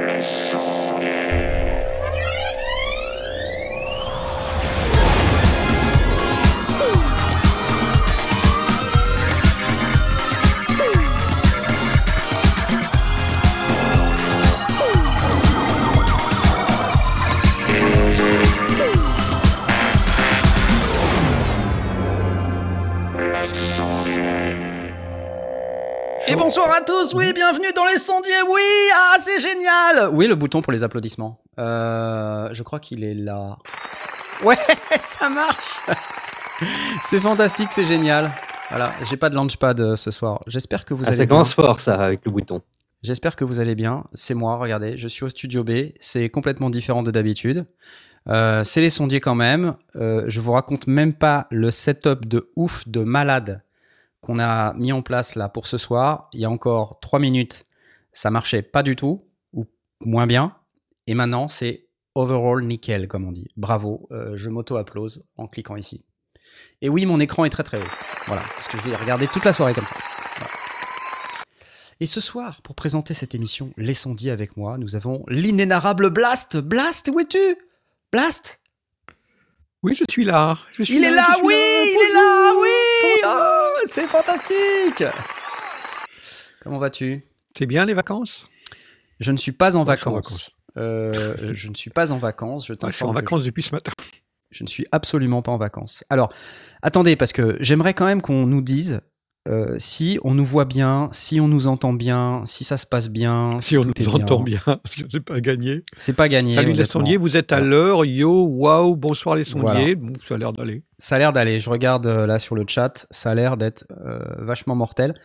Et tous, oui, bienvenue dans les sondiers, oui, ah, c'est génial Oui, le bouton pour les applaudissements. Euh, je crois qu'il est là. Ouais, ça marche C'est fantastique, c'est génial. Voilà, j'ai pas de launchpad euh, ce soir. J'espère que vous Ah, allez ça bien. commence fort ça avec le bouton. J'espère que vous allez bien. C'est moi, regardez, je suis au studio B. C'est complètement différent de d'habitude. Euh, c'est les sondiers quand même. Euh, je vous raconte même pas le setup de ouf, de malade qu'on a mis en place là pour ce soir. Il y a encore trois minutes, ça marchait pas du tout, ou moins bien. Et maintenant, c'est overall nickel, comme on dit. Bravo, euh, je m'auto-applause en cliquant ici. Et oui, mon écran est très très haut. Voilà, parce que je vais regarder toute la soirée comme ça. Voilà. Et ce soir, pour présenter cette émission Les Sondiers avec moi, nous avons l'inénarrable Blast. Blast, où es-tu? Blast Oui, je suis là. Je suis Il est là, oui Il est là, oui C'est fantastique Comment vas-tu? C'est bien les vacances? Je ne suis pas en Moi, je suis en vacances. Euh, je ne suis pas en vacances. Je Moi, Je suis en vacances depuis ce matin. Je ne suis absolument pas en vacances. Alors, attendez, parce que j'aimerais quand même qu'on nous dise euh, si on nous voit bien, si on nous entend bien, si ça se passe bien. Si on nous entend bien, parce que c'est pas gagné. C'est pas gagné. Salut les sondiers, vous êtes à l'heure. Yo, waouh, bonsoir les sondiers. Voilà. Bon, ça a l'air d'aller. Ça a l'air d'aller. Je regarde euh, là sur le chat. Ça a l'air d'être euh, vachement mortel.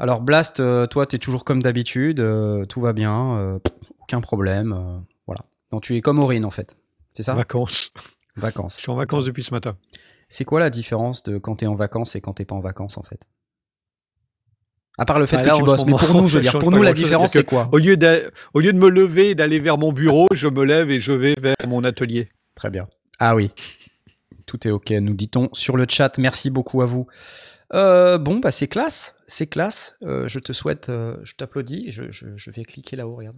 Alors, Blast, toi, tu es toujours comme d'habitude. tout va bien. aucun problème. voilà. Donc, tu es comme Aurine, en fait. C'est ça? Vacances. Je Vacances. suis en vacances depuis ce matin. C'est quoi la différence de quand tu es en vacances et quand t'es pas en vacances, en fait? À part le fait Ah, que là, tu en bosses. Mais pour nous, je veux dire, pour nous, la différence, c'est quoi Au lieu, d'a- au lieu de me lever et d'aller vers mon bureau, je me lève et je vais vers mon atelier. Très bien. Ah oui. Tout est OK, nous dit-on sur le chat. Merci beaucoup à vous. Euh, bon, bah c'est classe. C'est classe. Euh, je te souhaite, euh, je t'applaudis. Je, je- je vais cliquer là-haut, regarde.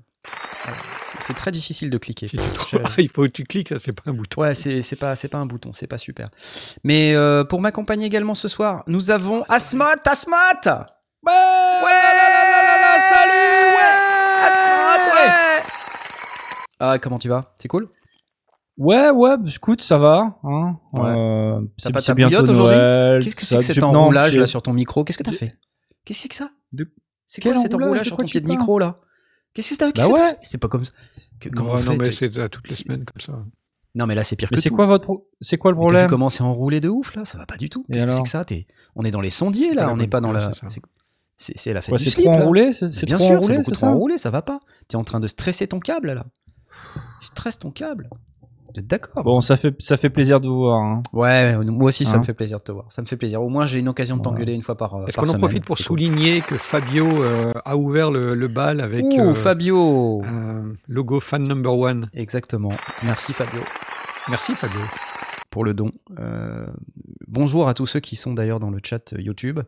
C'est- très difficile de cliquer. Je- Ah, il faut que tu cliques, là, c'est pas un bouton. Ouais, c'est pas, pas un bouton, c'est pas super. Mais pour m'accompagner également ce soir, nous avons Asmot, Asmot Ouais, Ouais Salut Ouais ouais Ah, comment tu vas? C'est cool? Ouais, ouais, bah, écoute, ça va. Hein. Ouais. Euh, T'as c'est pas ta bouillotte bientôt aujourd'hui? Qu'est-ce que c'est que cet enroulage là sur ton micro? Qu'est-ce que t'as fait? Qu'est-ce que c'est que ça? De- C'est quoi cet enroulage? sur quoi ton tu pied de micro là? Qu'est-ce que c'est Bah ouais. C'est pas comme ça. Comment non, mais Tu- c'est à toutes les semaines comme ça. Non, mais là c'est pire Mais que c'est tout. quoi votre pro- c'est quoi le Mais t'as vu problème? comment c'est enroulé de ouf là? Ça va pas du tout. Qu'est-ce que c'est que ça? T'es- On est dans les sondiers là, la on n'est pas dans la. C'est la fête Ouais, du C'est slip trop enroulé, c'est Mais c'est Bien trop sûr, c'est enroulé, beaucoup c'est trop ça enroulé, ça va pas. T'es en train de stresser ton câble là. Tu stresses ton câble. Vous êtes d'accord? Bon, ça fait ça fait plaisir de vous voir. hein. Ouais, moi aussi ça Hein me fait plaisir de te voir. Ça me fait plaisir. Au moins j'ai une occasion de Voilà. t'engueuler une fois par, euh, Est-ce par qu'on en profite pour souligner que Fabio euh, a ouvert le, le bal avec Ouh, euh, Fabio logo fan number one Exactement. Merci Fabio Merci Fabio. pour le don. Euh, bonjour à tous ceux qui sont d'ailleurs dans le chat euh, YouTube.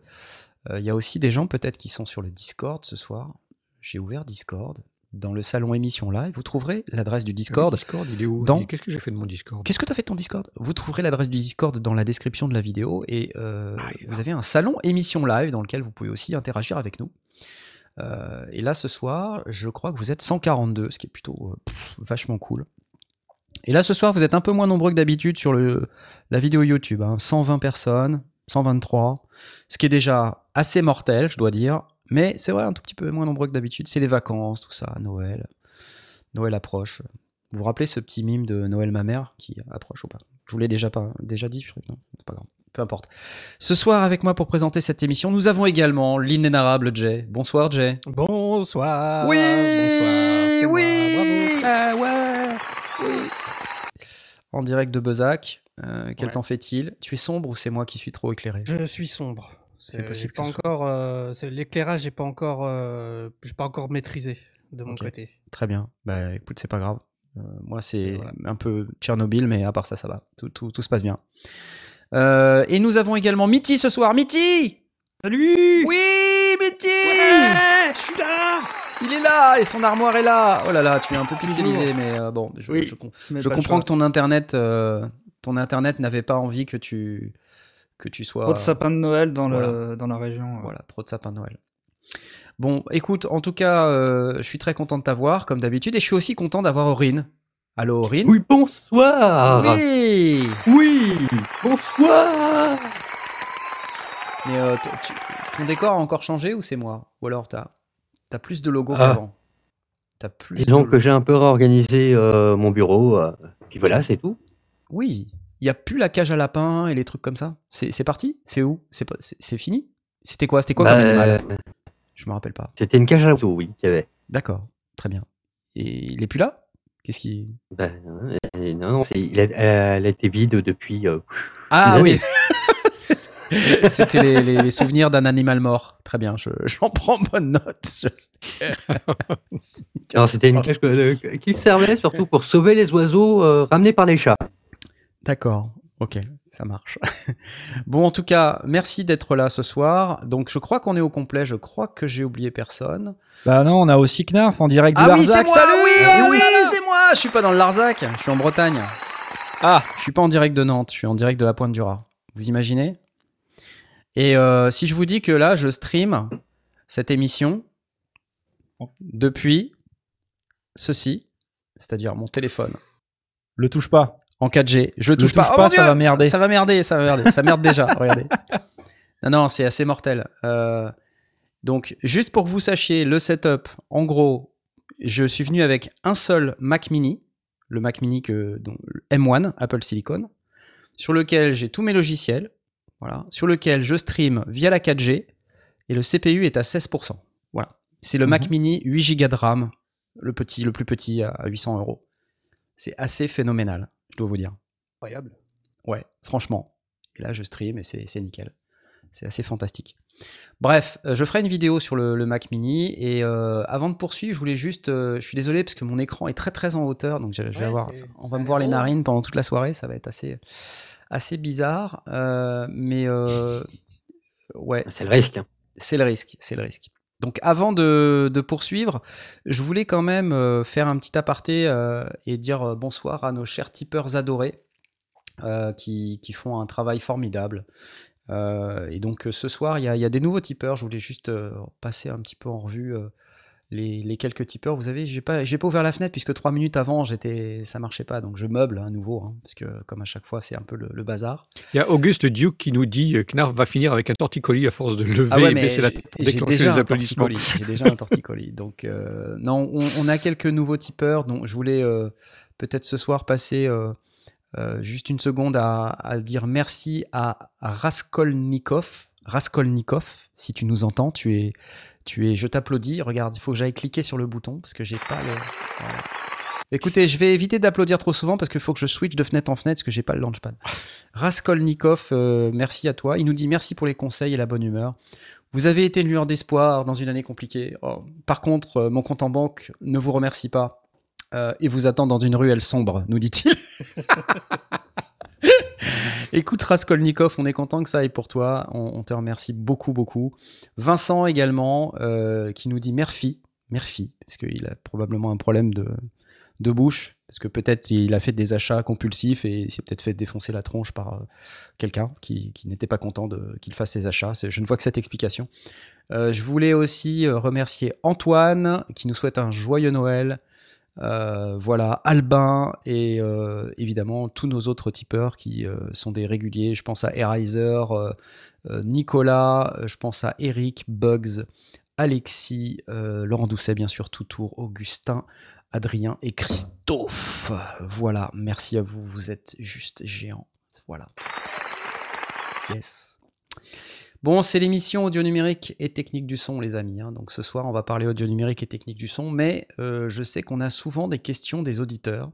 Euh, Il y a aussi des gens peut-être qui sont sur le Discord ce soir. J'ai ouvert Discord. Dans le salon émission live, vous trouverez l'adresse du Discord. Le Discord, il est où Dans- Qu'est-ce que j'ai fait de mon Discord Qu'est-ce que tu as fait de ton Discord Vous trouverez l'adresse du Discord dans la description de la vidéo et euh, Ah, vous avez un salon émission live dans lequel vous pouvez aussi interagir avec nous. Euh, et là ce soir, je crois que vous êtes 142, ce qui est plutôt euh, pff, vachement cool. Et là ce soir, vous êtes un peu moins nombreux que d'habitude sur le, la vidéo YouTube. hein. 120 personnes, 123, ce qui est déjà assez mortel, je dois dire. Mais c'est vrai, un tout petit peu moins nombreux que d'habitude. C'est les vacances, tout ça, Noël. Noël approche. Vous vous rappelez ce petit mime de Noël ma mère qui approche ou pas? Je vous l'ai déjà, pas, déjà dit, je. Non, c'est pas grave. Peu importe. Ce soir, avec moi pour présenter cette émission, nous avons également l'inénarrable Jay. Bonsoir Jay. Bonsoir. oui, bonsoir. moi, oui, bravo. ah ouais, oui. En direct de Bezac. Euh, quel Ouais. temps fait-il? Tu es sombre ou c'est moi qui suis trop éclairé? Je suis sombre. C'est possible Pas encore. euh, L'éclairage, j'ai pas encore. euh, pas encore maîtrisé de mon côté. Très bien. Bah écoute, c'est pas grave. Euh, moi, c'est voilà. un peu Tchernobyl, mais à part ça, ça va. Tout, tout- tout se passe bien. Euh, et nous avons également Mitty ce soir. Mitty Salut Oui, Mitty je suis là. Il est là et son armoire est là. Oh là là, tu es un peu pixelisé, mais euh, bon, je, Oui, je com- Mais je pas le comprends que ton internet, euh, ton internet n'avait pas envie que tu que tu sois. Trop de sapins de Noël dans, le, dans la région. Voilà, trop de sapin de Noël. Bon, écoute, en tout cas, euh, je suis très content de t'avoir, comme d'habitude, et je suis aussi content d'avoir Aurine. Allô, Aurine? Oui, bonsoir Oui Oui Bonsoir Mais euh, tu- ton décor a encore changé ou c'est moi? Ou alors t'as as plus de logos Ah. qu'avant? T'as plus Disons que j'ai un peu réorganisé euh, mon bureau, euh, puis voilà, c'est tout. Oui, il y a plus la cage à lapin et les trucs comme ça. C'est parti? C'est où? C'est pas- c'est c'est fini? C'était quoi C'était quoi Bah, comme animal Je me rappelle pas. C'était une cage à oiseaux, oui, qu'il y avait. D'accord, très bien. Et il est plus là? Qu'est-ce qui Ben, euh, non, non, c'est- il a- elle a été vide depuis. euh, Ah oui C'était les, les- les souvenirs d'un animal mort. Très bien, je- j'en prends bonne note. C'était une cage euh, qui servait surtout pour sauver les oiseaux euh, ramenés par les chats. D'accord, ok, ça marche. Bon, en tout cas, merci d'être là ce soir. Donc, je crois qu'on est au complet. Je crois que j'ai oublié personne. Bah non, on a aussi Knarf en direct de Ah oui, Larzac. moi Salut Oui, Ah oui, là. c'est moi Je suis pas dans le Larzac, je suis en Bretagne. Ah, Je suis pas en direct de Nantes, je suis en direct de la Pointe du Raz. Vous imaginez? Et euh, si je vous dis que là, je stream cette émission depuis ceci, c'est-à-dire mon téléphone, le touche pas. En 4G. Je le touche, touche pas. Ça va merder. Ça va merder, ça va merder. Ça merde déjà, regardez. Non, non, c'est assez mortel. Euh, donc, juste pour que vous sachiez, le setup, en gros, je suis venu avec un seul Mac Mini, le Mac Mini que, donc, le M1, Apple Silicon, sur lequel j'ai tous mes logiciels, voilà, sur lequel je stream via la 4G, et le CPU est à 16%. Voilà. C'est le Mac Mini 8 Go de RAM, le, petit, le plus petit à 800 euros. C'est assez phénoménal, je dois vous dire. Incroyable. Ouais, franchement. Et là, je stream et c'est c'est nickel. C'est assez fantastique. Bref, euh, je ferai une vidéo sur le, le Mac Mini. Et euh, avant de poursuivre, je voulais juste. euh, je suis désolé parce que mon écran est très très en hauteur. Donc je, je vais Ouais, avoir. c'est- On va me voir les narines pendant toute la soirée. Ça va être assez, assez bizarre. Euh, mais euh, ouais, C'est le risque. hein. c'est le risque, c'est le risque. Donc avant de, poursuivre, je voulais quand même euh, faire un petit aparté euh, et dire euh, bonsoir à nos chers tipeurs adorés qui, font un travail formidable. Et donc ce soir, il y, a- il y a des nouveaux tipeurs. Je voulais juste passer un petit peu en revue les, les quelques tipeurs. Vous savez, j'ai pas, j'ai pas ouvert la fenêtre puisque trois minutes avant, j'étais, ça marchait pas. Donc je meuble à nouveau, hein, parce que comme à chaque fois, c'est un peu le, le bazar. Il y a Auguste Duke qui nous dit euh, Knarf va finir avec un torticolis à force de lever Ah ouais, et mais baisser la tête pour j'ai déclencher déjà les un applaudissements. torticolis. J'ai déjà un torticolis. Donc, euh, non, on, on a quelques nouveaux tipeurs. Donc, je voulais euh, peut-être ce soir passer euh, juste une seconde à, à dire merci à Raskolnikov. Raskolnikov, si tu nous entends, tu es, tu es, je t'applaudis. Regarde, il faut que j'aille cliquer sur le bouton parce que j'ai pas le. voilà. Écoutez, je vais éviter d'applaudir trop souvent parce qu'il faut que je switch de fenêtre en fenêtre parce que j'ai pas le launchpad. Raskolnikov, euh, merci à toi. Il nous dit merci pour les conseils et la bonne humeur. Vous avez été une lueur d'espoir dans une année compliquée. Oh, par contre, euh, mon compte en banque ne vous remercie pas euh, et vous attend dans une ruelle sombre, nous dit-il. Écoute Raskolnikov, on est content que ça aille pour toi. On, te remercie beaucoup, beaucoup. Vincent également, euh, qui nous dit merci, merci, parce qu'il a probablement un problème de, de bouche, parce que peut-être il a fait des achats compulsifs et il s'est peut-être fait défoncer la tronche par euh, quelqu'un qui, n'était pas content qu'il fasse ses achats. Je ne vois que cette explication. Euh, je voulais aussi remercier Antoine qui nous souhaite un joyeux Noël. Euh, voilà, Albin et euh, évidemment tous nos autres tipeurs qui euh, sont des réguliers. Je pense à Erizer, Nicolas, je pense à Eric, Bugs, Alexis, Laurent Doucet, bien sûr, Toutour, Augustin, Adrien et Christophe. Voilà, merci à vous, vous êtes juste géants. Voilà. Yes. Bon, c'est l'émission audio numérique et technique du son, les amis. hein. Donc ce soir, on va parler audio numérique et technique du son, mais euh, je sais qu'on a souvent des questions des auditeurs.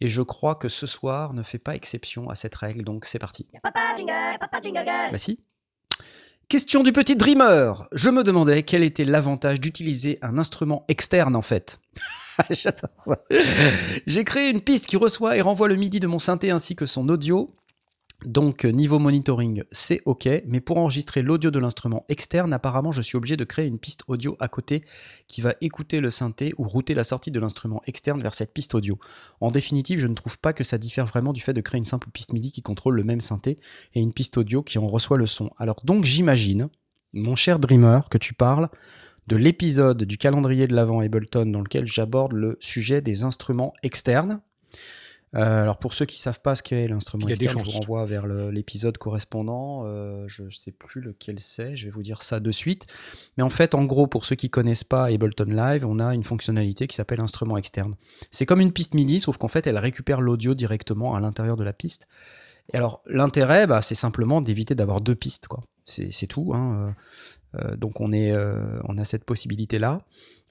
Et je crois que ce soir ne fait pas exception à cette règle, donc c'est parti. Papa jingle, papa jingle. Bah si. Question du petit dreamer. Je me demandais quel était l'avantage d'utiliser un instrument externe en fait. J'adore ça. J'ai créé une piste qui reçoit et renvoie le MIDI de mon synthé ainsi que son audio. Donc euh, niveau monitoring, c'est OK, mais pour enregistrer l'audio de l'instrument externe, apparemment je suis obligé de créer une piste audio à côté qui va écouter le synthé ou router la sortie de l'instrument externe vers cette piste audio. En définitive, je ne trouve pas que ça diffère vraiment du fait de créer une simple piste MIDI qui contrôle le même synthé et une piste audio qui en reçoit le son. Alors donc j'imagine, mon cher Dreamer, que tu parles de l'épisode du calendrier de l'avant Ableton dans lequel j'aborde le sujet des instruments externes. Euh, alors pour ceux qui savent pas ce qu'est l'instrument externe, je vous renvoie vers l'épisode correspondant. Euh, je ne sais plus lequel c'est, je vais vous dire ça de suite. Mais en fait, en gros, pour ceux qui connaissent pas Ableton Live, on a une fonctionnalité qui s'appelle instrument externe. C'est comme une piste MIDI, sauf qu'en fait, elle récupère l'audio directement à l'intérieur de la piste. Et alors, l'intérêt, bah, c'est simplement d'éviter d'avoir deux pistes, quoi. C'est tout. hein. Euh, donc, on, est, on a cette possibilité-là.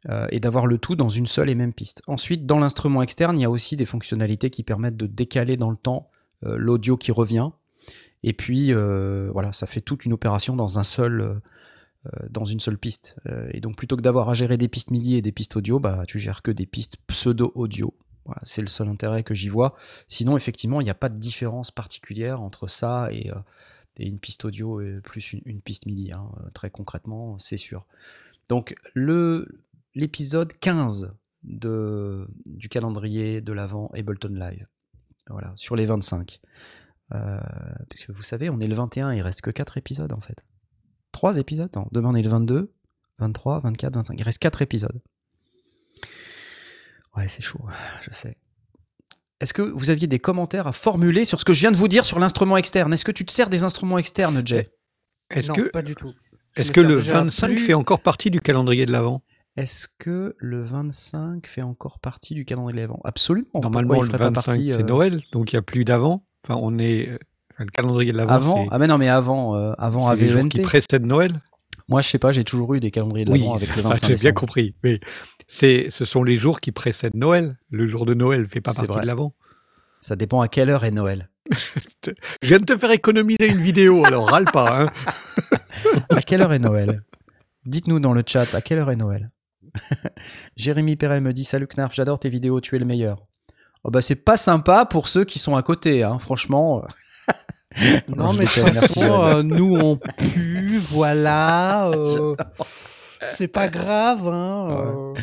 Euh, et d'avoir le tout dans une seule et même piste. Ensuite, dans l'instrument externe, il y a aussi des fonctionnalités qui permettent de décaler dans le temps euh, l'audio qui revient. Et puis, euh, voilà, ça fait toute une opération dans un seul, dans une seule piste. Et donc, plutôt que d'avoir à gérer des pistes MIDI et des pistes audio, bah, tu gères que des pistes pseudo-audio. C'est le seul intérêt que j'y vois. Sinon, effectivement, il n'y a pas de différence particulière entre ça et, une piste audio et plus une, piste MIDI. hein. Très concrètement, c'est sûr. Donc, le, l'épisode 15 de, du calendrier de l'avant Ableton Live. Voilà, sur les 25. Euh, parce que vous savez, on est le 21, il reste que 4 épisodes en fait. 3 épisodes? Non, demain on est le 22, 23, 24, 25. Il reste 4 épisodes. Ouais, c'est chaud, je sais. Est-ce que vous aviez des commentaires à formuler sur ce que je viens de vous dire sur l'instrument externe? Est-ce que tu te sers des instruments externes, Jay? Est-ce non, que, pas du tout. Est-ce que le déjà 25 plus- fait encore partie du calendrier de l'avant Est-ce que le 25 fait encore partie du calendrier de l'avant Absolument. Normalement, le ferait pas 25, partie, c'est euh, Noël, donc il n'y a plus d'avant. Enfin, on est. euh, enfin, le calendrier de l'avant, Avant Ah mais non, mais avant, euh, avant c'est les jours AVENT. qui précèdent Noël. Moi, je sais pas, j'ai toujours eu des calendriers de Oui, l'avant avec le ça, 25 j'ai bien compris. Mais c'est, ce sont les jours qui précèdent Noël. Le jour de Noël fait pas partie vrai. de l'avant. Ça dépend à quelle heure est Noël. Je viens de te faire économiser une vidéo, alors râle pas. Hein. À quelle heure est Noël? Dites-nous dans le chat, à quelle heure est Noël? Jérémy Perret me dit Salut Knarf, j'adore tes vidéos, tu es le meilleur. Oh bah c'est pas sympa pour ceux qui sont à côté, hein, franchement. Non, Je mais de toute façon, euh, nous on pue, voilà. euh, c'est pas grave, hein. euh,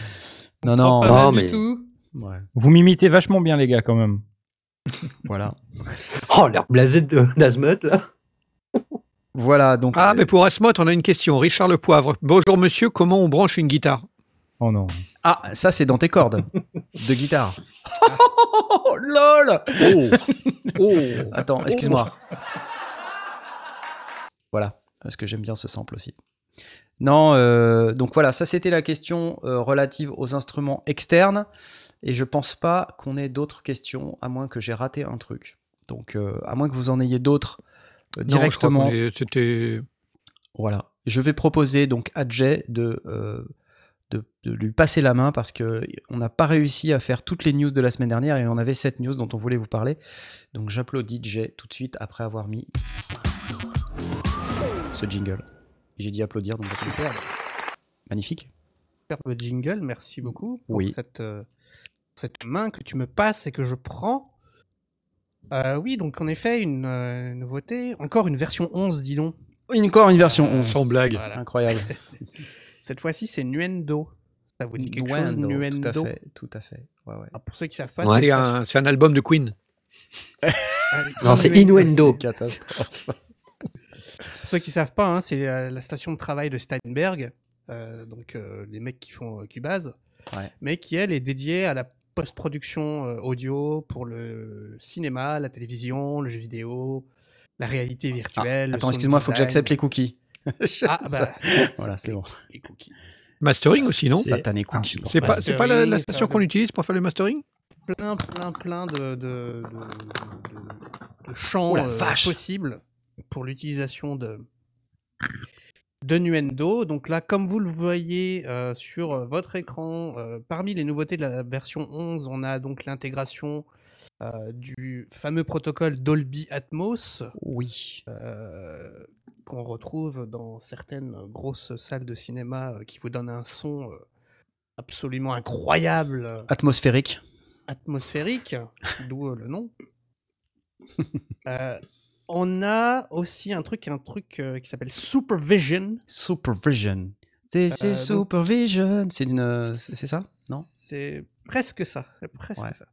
Non, non, pas non, mais- du tout. ouais, Vous m'imitez vachement bien, les gars, quand même. voilà. Oh, l'air blasé de d'Azmut, là. Voilà, donc. Ah, mais pour Asmot, on a une question. Richard Le Poivre. Bonjour monsieur, comment on branche une guitare? Oh non. Ah, ça c'est dans tes cordes de guitare. Oh, lol Oh, oh. Attends, excuse-moi. Voilà, parce que j'aime bien ce sample aussi. Non, euh, donc voilà, ça c'était la question euh, relative aux instruments externes. Et je pense pas qu'on ait d'autres questions, à moins que j'ai raté un truc. Donc, euh, à moins que vous en ayez d'autres euh, Non, je crois directement. qu'on est- C'était. Voilà. Je vais proposer donc à Jay de, euh, de, lui passer la main parce que on n'a pas réussi à faire toutes les news de la semaine dernière et on avait cette news dont on voulait vous parler. Donc j'applaudis Jay tout de suite après avoir mis ce jingle. J'ai dit applaudir, donc super. Magnifique. Superbe jingle, merci beaucoup pour Oui. cette, euh, cette main que tu me passes et que je prends. Euh, oui, donc en effet, une euh, nouveauté. Encore une version 11, dis donc. Encore une version 11. Sans blague. Voilà. Incroyable. Cette fois-ci, c'est Nuendo. Ça vous dit quelque chose, Nuendo, Tout à fait, tout à fait. Ouais, ouais. Alors, Pour ceux qui savent pas, C'est c'est un, c'est un album de Queen. Ah, Non, c'est Innuendo. Innuendo. Catastrophe. Pour ceux qui savent pas, hein, c'est euh, la station de travail de Steinberg, euh, donc euh, les mecs qui font euh, Cubase, Ouais. mais qui elle est dédiée à la post-production euh, audio pour le cinéma, la télévision, le jeu vidéo, la réalité virtuelle. le Attends, excuse-moi, faut que j'accepte les cookies. Ah bah Voilà, c'est bon. Les cookies. Mastering aussi, non Satané cookies. C'est pas, c'est pas la, station ça, qu'on utilise pour faire le mastering Plein, plein, plein de, de, de, de- de champs euh, possibles pour l'utilisation de de Nuendo. Donc là, comme vous le voyez euh, sur euh, votre écran, euh, parmi les nouveautés de la version 11, on a donc l'intégration euh, du fameux protocole Dolby Atmos Oui. Qu'on retrouve dans certaines grosses salles de cinéma euh, qui vous donnent un son euh, absolument incroyable, Atmosphérique. atmosphérique, d'où euh, le nom. Euh, On a aussi un truc, un truc qui s'appelle Supervision. Supervision. C'est Euh, Supervision. C'est une. C'est ça? Non? C'est presque ça. C'est presque Ouais. ça.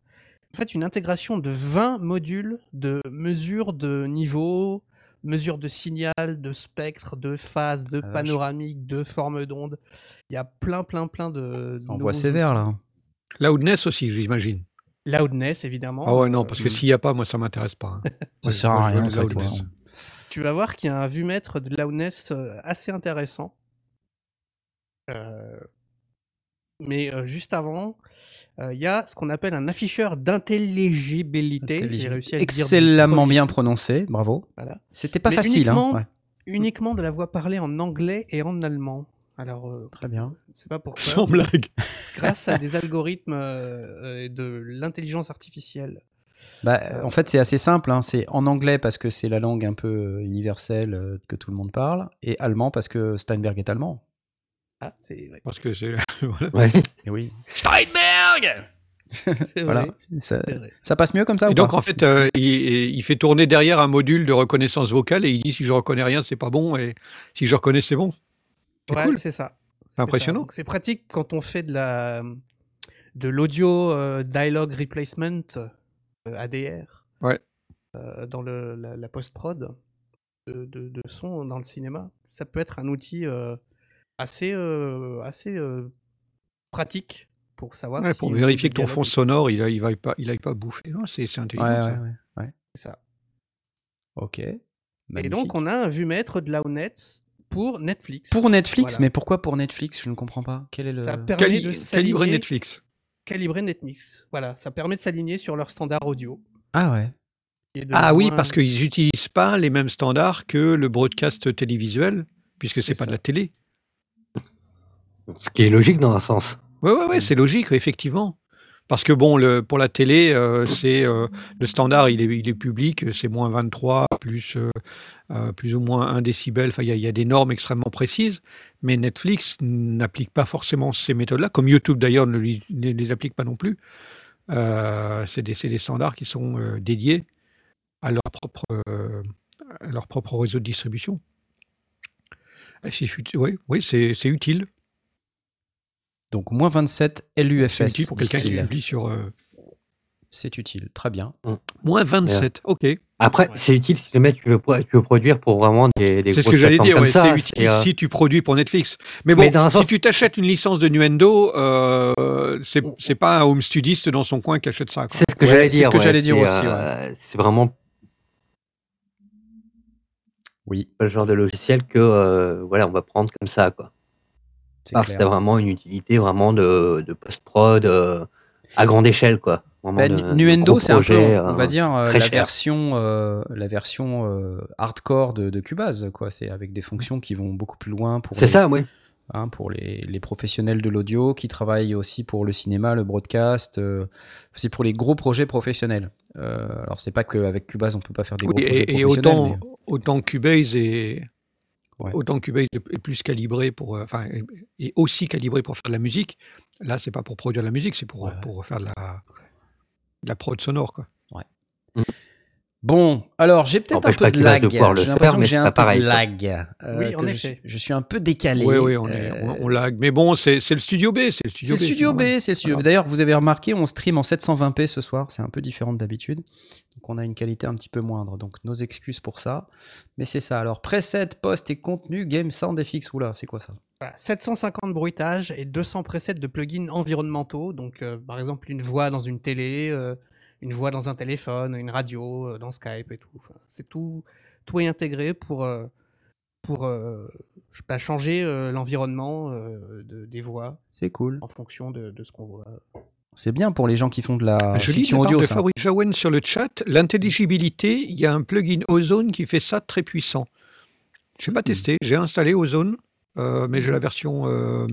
En fait, une intégration de 20 modules de mesure de niveau, mesure de signal, de spectre, de phase, de Ah, vache. panoramique, de forme d'onde. Il y a plein, plein, plein de. Ça envoie sévère là. Loudness aussi, j'imagine. Loudness, évidemment. Ah ouais, non, Euh, parce que mm. s'il n'y a pas, moi, ça m'intéresse pas. hein. Ça Ouais, sert à rien, façon. tu vas voir qu'il y a un vue-mètre de loudness euh, assez intéressant. Euh, Mais euh, juste avant, euh, il y a ce qu'on appelle un afficheur d'intelligibilité. J'ai réussi à le dire du Excellemment bien prononcé, bravo. Voilà. C'était pas Mais facile, hein. uniquement- ouais. Uniquement de la voix parlée en anglais et en allemand. Alors, euh, Très bien. je sais pas pourquoi. Sans blague. grâce à des algorithmes euh, et de l'intelligence artificielle. Bah, Euh, en fait, c'est assez simple. hein. C'est en anglais parce que c'est la langue un peu euh, universelle que tout le monde parle, et allemand parce que Steinberg est allemand. Ah, c'est vrai. Parce que c'est. voilà. Ouais. Et oui. Steinberg C'est Voilà. vrai. Ça, c'est vrai. ça passe mieux comme ça Et ou donc, pas? en fait, euh, il, il fait tourner derrière un module de reconnaissance vocale et il dit si je reconnais rien, c'est pas bon, et si je reconnais, c'est bon. C'est Ouais, cool. c'est ça. C'est impressionnant. C'est pratique quand on fait de la de l'audio euh, dialogue replacement euh, ADR. Ouais. euh, dans le, la, la post-prod de, de- de son dans le cinéma. Ça peut être un outil euh, assez euh, assez euh, pratique pour savoir Ouais, si pour vérifier que ton fond sonore, il aille pas, il aille pas bouffer. Non, C'est intelligent. ouais, ça. ouais, ouais. C'est ça. Ok. Et donc, on a un vue-mètre de Loudness pour Netflix. Pour Netflix, Voilà. mais pourquoi pour Netflix Je ne comprends pas. Quel est le. Ça permet Cali- de calibrer s'aligner. Netflix. Calibrer Netflix. Voilà, ça permet de s'aligner sur leur standard audio. Ah ouais. Ah oui, parce qu'ils n'utilisent pas les mêmes standards que le broadcast télévisuel, puisque c'est pas de la télé. Ce qui est logique dans un sens. Ouais, ouais, ouais, c'est logique, effectivement. Parce que bon, pour la télé, euh, c'est euh, le standard, il est, public, c'est moins 23, plus, euh, plus ou moins 1 décibel. Enfin, il y, a- des normes extrêmement précises, mais Netflix n'applique pas forcément ces méthodes-là, comme YouTube d'ailleurs ne, les applique pas non plus. C'est des, standards qui sont dédiés à leur propre, réseau de distribution. Oui, c'est utile. Donc moins 27 C'est LUFS. utile pour quelqu'un qui publie sur euh, C'est utile. Très bien. moins 27. Ok. Après, Ouais. c'est utile si jamais tu veux, pro- tu veux produire pour vraiment des, des C'est ce que j'allais dire, ouais, c'est utile c'est, euh, si tu produis pour Netflix. Mais bon, Mais si sens- tu t'achètes une licence de Nuendo, euh, c'est c'est pas un home studiste dans son coin qui achète ça. C'est ce que Ouais, j'allais c'est dire. ce que j'allais dire c'est, aussi, euh, C'est vraiment Oui, pas le genre de logiciel que euh, voilà, on va prendre comme ça quoi. C'est Parce que clair. t'as vraiment une utilité vraiment de, de post-prod euh, à grande échelle quoi. Bah, de- de Nuendo, c'est un peu, on euh, va dire, euh, la version, euh, la version euh, hardcore de, de Cubase, quoi. C'est avec des fonctions qui vont beaucoup plus loin pour C'est les, ça, oui. hein, pour les, les professionnels de l'audio qui travaillent aussi pour le cinéma, le broadcast. euh, c'est pour les gros projets professionnels. Euh, alors, c'est pas qu'avec Cubase, on peut pas faire des Oui, gros projets et, et professionnels. autant, mais- autant Cubase est, Ouais. autant Cubase est est plus calibré pour, euh, enfin, est- aussi calibré pour faire de la musique. Là, c'est pas pour produire de la musique, c'est pour, Ouais. pour faire de la, de la prod sonore, quoi. Bon, alors j'ai peut-être un peu de lag. le J'ai l'impression que j'ai c'est un peu de lag. euh, Oui, en effet. suis- je suis un peu décalé. Oui, oui, on, est, euh, on, on lag. Mais bon, c'est c'est le studio B. C'est le C'est studio le B. studio B, c'est le studio B. D'ailleurs, vous avez remarqué, on stream en 720p ce soir, c'est un peu différent d'habitude. Donc on a une qualité un petit peu moindre. Donc nos excuses pour ça. Mais c'est ça. Alors, preset, post et contenu, game, sound, FX. Oula, c'est quoi ça? Voilà, 750 bruitages et 200 presets de plugins environnementaux. Donc, euh, par exemple, une voix dans une télé, euh, une voix dans un téléphone, une radio, euh, dans Skype et tout. Enfin, c'est tout, tout est intégré pour, euh, pour euh, je sais pas, changer euh, l'environnement euh, de- des voix C'est cool. en fonction de, de ce qu'on voit. C'est bien pour les gens qui font de la Ah, Je lis de audio, de ça. Fabrice Jaouen sur le chat. L'intelligibilité, il y a un plugin Ozone qui fait ça très puissant. Je n'ai pas Hmm. testé. J'ai installé Ozone, euh, mais j'ai la version. euh,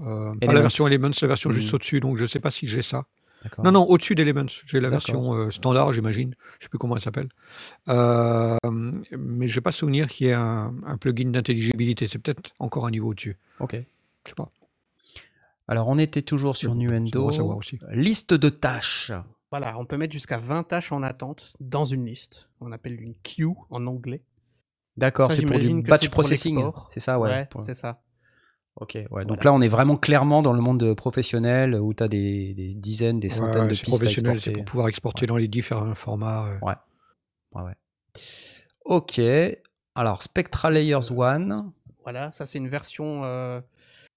euh, pas la Elements. version Elements, la version juste Hmm. au-dessus, donc je ne sais pas si j'ai ça. Non, non, au-dessus d'Elements. J'ai la version euh, standard, j'imagine. Je ne sais plus comment elle s'appelle. Euh, mais je n'ai pas souvenir qu'il y ait un, un plugin d'intelligibilité. C'est peut-être encore un niveau au-dessus. Ok. Je sais pas. Alors, on était toujours sur Nuendo. Liste de tâches. Voilà, on peut mettre jusqu'à 20 tâches en attente dans une liste. On appelle une queue en anglais. D'accord, c'est pour du batch processing. C'est ça, ouais. Ouais, pour- c'est ça. Ok, ouais. Donc là, on est vraiment clairement dans le monde professionnel où tu as des, des dizaines, des Ouais, centaines de c'est pistes à professionnel, c'est exporter. pour pouvoir exporter dans les différents formats. euh. Ouais, ouais. Ok. Alors, Spectra Layers 1. Voilà, ça c'est une version euh,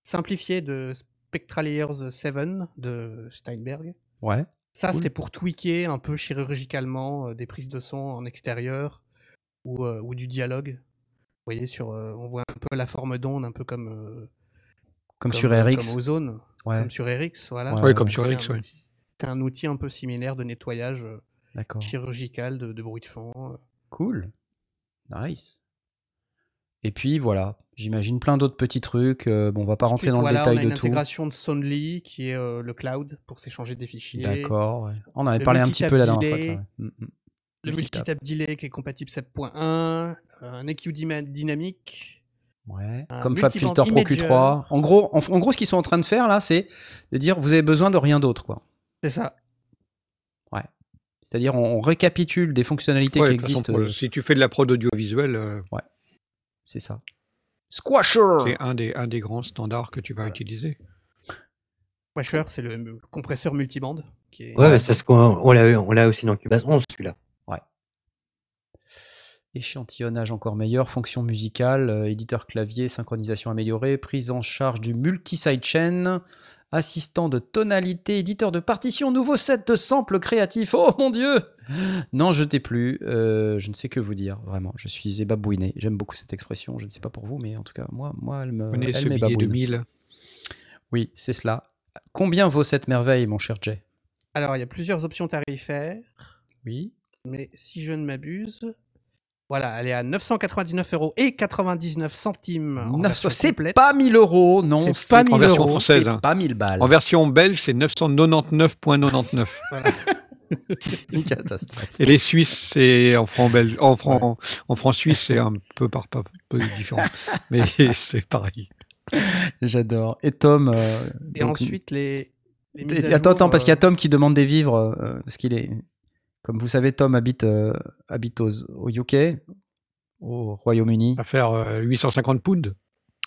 simplifiée de Spectra Layers 7 de Steinberg. Ouais. Ça, Cool. c'est pour tweaker un peu chirurgicalement euh, des prises de son en extérieur ou, euh, ou du dialogue. Vous voyez, sur, euh, on voit un peu la forme d'onde, un peu comme, euh, Comme, comme, sur euh, RX. comme Ozone, Ouais, comme sur RX. Voilà. Ouais, Ouais, comme sur C'est RX, outil- C'est un outil un peu similaire de nettoyage euh, d'accord. chirurgical de, de bruit de fond. euh. Cool. Nice. Et puis voilà, j'imagine plein d'autres petits trucs. euh, bon, on va pas rentrer dans voilà, le détail on a de une tout. intégration de Soundly qui est euh, le cloud pour s'échanger des fichiers. D'accord. ouais. On avait Le parlé un petit peu la dernière fois. de ouais. Mm, mm. Le Multitap. multitap delay qui est compatible 7.1, un EQ dyma- dynamique. Ouais. Un Comme FabFilter Pro imager. Q3. En gros, en, en gros, ce qu'ils sont en train de faire là, c'est de dire vous avez besoin de rien d'autre, quoi. C'est ça. C'est-à-dire, on, on récapitule des fonctionnalités Ouais, qui de toute façon, existent. euh, si tu fais de la prod audiovisuelle, euh, C'est ça. Squasher. c'est un des, un des grands standards que tu vas utiliser. Washer, c'est le, compresseur multiband. Qui est... Ouais, c'est ce qu'on on l'a eu- on l'a aussi dans Cubase 11, celui-là. Échantillonnage encore meilleur, fonction musicale, euh, éditeur clavier, synchronisation améliorée, prise en charge du multi-sidechain, assistant de tonalité, éditeur de partition, nouveau set de samples créatifs. Oh mon dieu Non, je t'ai plus. euh, je ne sais que vous dire, vraiment. Je suis ébabouiné. J'aime beaucoup cette expression. Je ne sais pas pour vous, mais en tout cas, moi, moi elle me. Prenez elle ce billet m'ébabouine. 2000. Oui, c'est cela. Combien vaut cette merveille, mon cher Jay? Alors, il y a plusieurs options tarifaires, Oui. mais si je ne m'abuse, voilà, elle est à 999 euros et 99 centimes. en C'est pas 1000 euros, non. C'est pas c'est 1000 version euros, française, hein. pas 1000 balles. En version belge, c'est 999.99. Voilà. Une catastrophe. Et les Suisses, c'est en francs belge, en francs, en francs suisses, c'est un peu par par- peu différent, mais c'est pareil. J'adore. Et Tom. euh, Et donc- ensuite, les. les Et- mises à attends, jour, attends, parce qu'il y a euh, Tom qui demande des vivres. euh, parce qu'il est. Comme vous savez, Tom habite, euh, au UK, au Royaume-Uni. À faire euh, 850 pounds.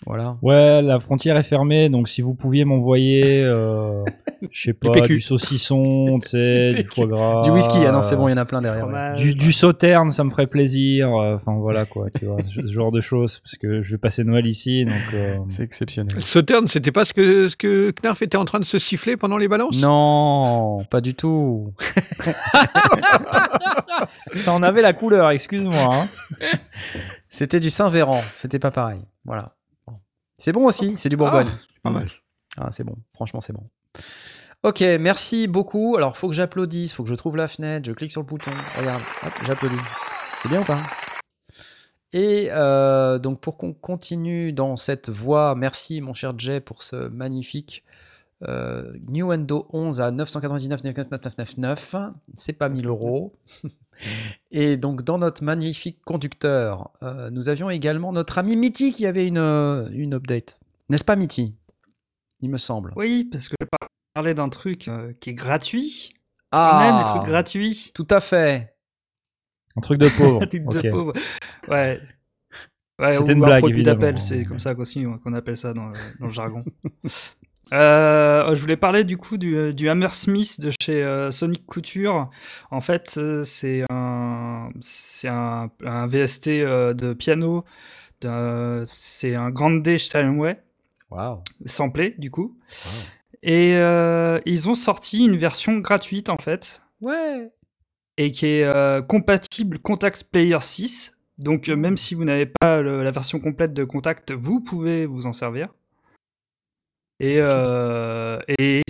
Voilà. Ouais, la frontière est fermée, donc si vous pouviez m'envoyer, euh, je sais pas, du saucisson, tu sais, Du du foie gras. Du whisky, ah non, c'est bon, il y en a plein derrière. ouais. Du, du sauterne, ça me ferait plaisir. euh, Enfin voilà quoi, tu vois, ce genre de choses, parce que je vais passer Noël ici, donc. euh, C'est exceptionnel. Sauterne, c'était pas ce que, ce que Knarf était en train de se siffler pendant les balances? Non, pas du tout. Ça en avait la couleur, excuse-moi. hein. C'était du Saint-Véran, c'était pas pareil. Voilà. C'est bon aussi, c'est du Bourgogne. Ah, c'est pas mal. Ah, c'est bon, franchement, c'est bon. Ok, merci beaucoup. Alors, faut que j'applaudisse, faut que je trouve la fenêtre, je clique sur le bouton. Regarde, hop, j'applaudis. C'est bien ou pas? Et euh, donc, pour qu'on continue dans cette voie, merci mon cher Jay pour ce magnifique euh, New Endo 11 à 999,99999. C'est pas 1000 euros. Et donc, dans notre magnifique conducteur, euh, nous avions également notre ami Mitty qui avait une, euh, une update. N'est-ce pas, Mitty? Il me semble. Oui, parce que je parlais d'un truc euh, qui est gratuit. Ah, On aime les trucs gratuits. Tout à fait. Un truc de pauvre. Un truc de Ok. pauvre. Ouais. Ouais, C'était une un blague, produit d'appel, c'est comme ça qu'on appelle ça dans le jargon. Euh, je voulais parler du coup du, du Hammersmith de chez euh, Sonic Couture. En fait, euh, c'est un, c'est un, un VST euh, de piano. d'un- C'est un Grande Steinway Waouh. samplé du coup. Et euh, ils ont sorti une version gratuite en fait Ouais. et qui est euh, compatible Contact Player 6. Donc euh, même si vous n'avez pas le- la version complète de Contact, vous pouvez vous en servir. Et, euh, et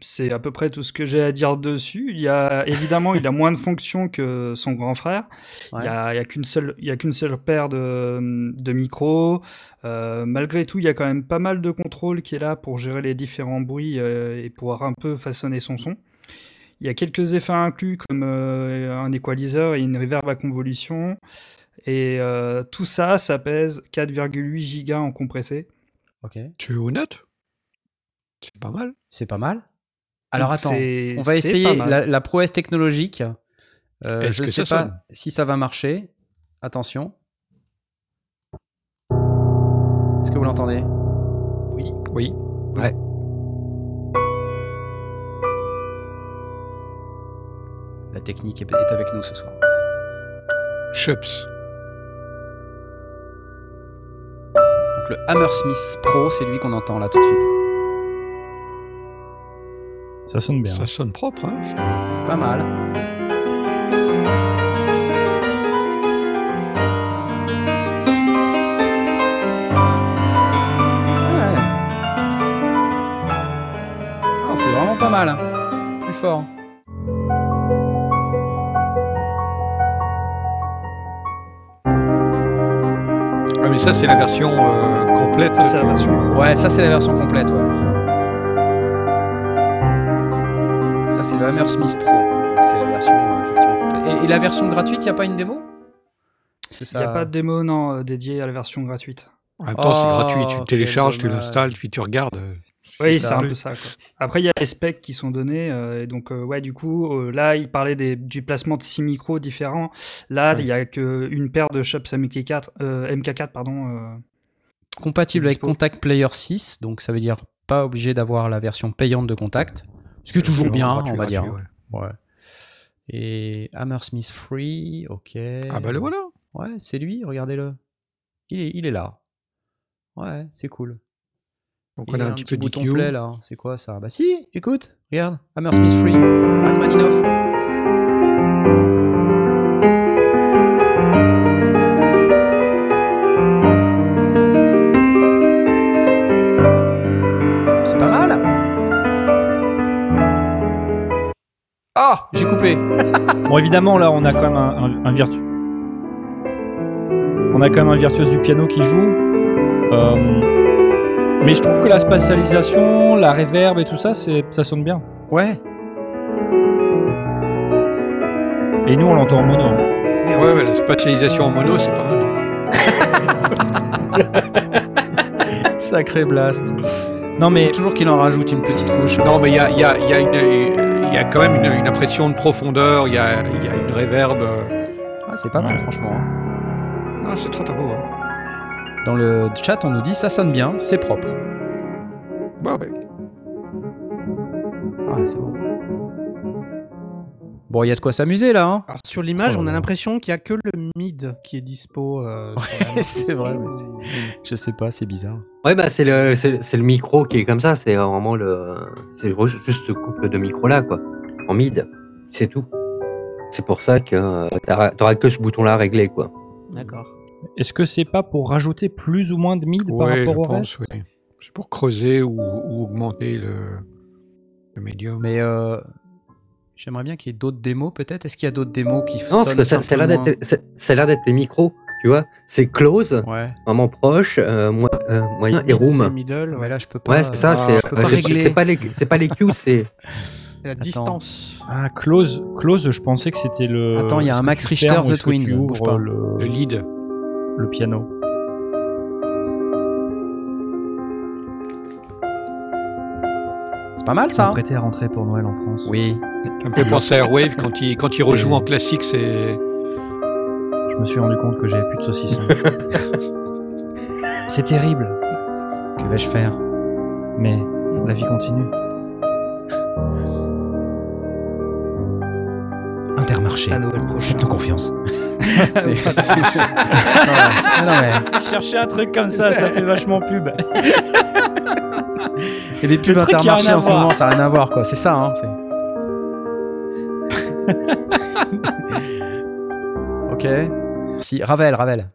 c'est à peu près tout ce que j'ai à dire dessus. Il y a évidemment, il a moins de fonctions que son grand frère. Il Ouais. y a, il y a qu'une seule, il y a qu'une seule paire de, de micros. Euh, malgré tout, il y a quand même pas mal de contrôle qui est là pour gérer les différents bruits euh, et pouvoir un peu façonner son son. Il y a quelques effets inclus comme euh, un equalizer et une reverb à convolution. Et euh, tout ça, ça pèse 4,8 gigas en compressé. Ok. Tu es honnête? C'est pas mal. C'est pas mal. Alors attends, on va essayer la, la prouesse technologique. Euh, je ne sais pas si ça va marcher. Attention. Est-ce que vous l'entendez? Oui. Oui. La technique est est avec nous ce soir. Chups. Donc le Hammersmith Pro, c'est lui qu'on entend là tout de suite. Ça sonne bien. Ça sonne propre, hein C'est pas mal. Ouais. Ah, c'est vraiment pas mal. hein. Plus fort. Ah, mais ça, c'est la version euh, complète. Ça, c'est la version. Ouais, ça c'est la version complète, ouais. Ça c'est le Hammersmith Pro. C'est la version euh. Et, et la version gratuite, il a pas une démo? Il ça- n'y a pas de démo non, euh, dédiée à la version gratuite. En même temps, c'est Oh, gratuit. Tu télécharges, tu l'installes, puis tu regardes. euh, Oui, c'est un peu ça. quoi. Après, il y a les specs qui sont donnés. euh, et donc, euh, ouais, du coup, euh, là, il parlait des, du placement de 6 micros différents. Là, il Ouais. y a qu'une paire de Shops MK4, euh, MK4 pardon, euh, compatible avec. Contact Player 6, donc ça veut dire pas obligé d'avoir la version payante de Contact. Ce qui est toujours bien, gratuit, on va dire. ouais. Ouais. Et Hammersmith Free, ok. Ah bah le voilà. Ouais, c'est lui, regardez-le. Il est, il est là. Ouais, c'est cool. Donc on a un petit peu bouton play là. C'est quoi ça? Bah si, écoute, regarde. Hammersmith Free. Rachmaninoff. Coupé. Bon, évidemment, là, on a quand même un, un, un virtu- On a quand même un virtuose du piano qui joue. Euh, Mais je trouve que la spatialisation, la reverb et tout ça, c'est, ça sonne bien. Ouais. Et nous, on l'entend en mono. hein. Ouais, ouais, la spatialisation en mono, c'est pas mal. Sacré blast. Non, mais Toujours qu'il en rajoute une petite couche. Non, mais il y a, il y, a, il y, a une- il y a quand même une, une impression de profondeur, il y a, il y a une réverb. euh, Ah, c'est pas mal, franchement. Ah, c'est très très beau. Hein. Dans le chat, on nous dit ça sonne bien, c'est propre. Bah ouais. Ah, c'est bon. Bon, il y a de quoi s'amuser là. Hein Alors, sur l'image, Oh on a l'impression qu'il n'y a que le mid qui est dispo. euh, Ouais, c'est vrai, mais c'est- Je sais pas, c'est bizarre. Ouais, bah c'est le, c'est, le micro qui est comme ça, c'est vraiment le. C'est juste ce couple de micros là, quoi. En mid, c'est tout. C'est pour ça que euh, t'auras, que ce bouton là à régler, quoi. D'accord. est-ce que c'est pas pour rajouter plus ou moins de mid par je rapport au pense, reste oui. C'est pour creuser ou, ou augmenter le, le médium. Mais euh, j'aimerais bien qu'il y ait d'autres démos peut-être. Est-ce qu'il y a d'autres démos qui Non, parce que ça, ça a l'air d'être, c'est- ça a l'air d'être les micros, tu vois. C'est close, Ouais. vraiment proche, euh, euh, moyen et room. middle, ouais. là, je peux pas. Ouais, c'est ça, ah, c'est, pas c'est, régler. c'est pas les, c'est pas les cues, c'est. C'est la distance. Ah, close, close, je pensais que c'était le. Attends, il y a un Max Richter The Twins, bouge ouvres pas. Le, Le lead. le piano. C'est pas mal Ça hein prêté à rentrer pour Noël en France. Oui. Ça me fait penser à Airwave quand il, quand il rejoue en classique, c'est. Je me suis rendu compte que j'avais plus de saucisson. c'est terrible, Que vais-je faire? Mais la vie continue. Intermarché. à Noël prochain. Faites-nous confiance. Non, non, mais- Chercher un truc comme ça, ça fait vachement pub. Et les pubs Le intermarché en ce voir. moment, ça n'a rien à voir, quoi. C'est ça, hein. c'est- ok. Si, Ravel, Ravel.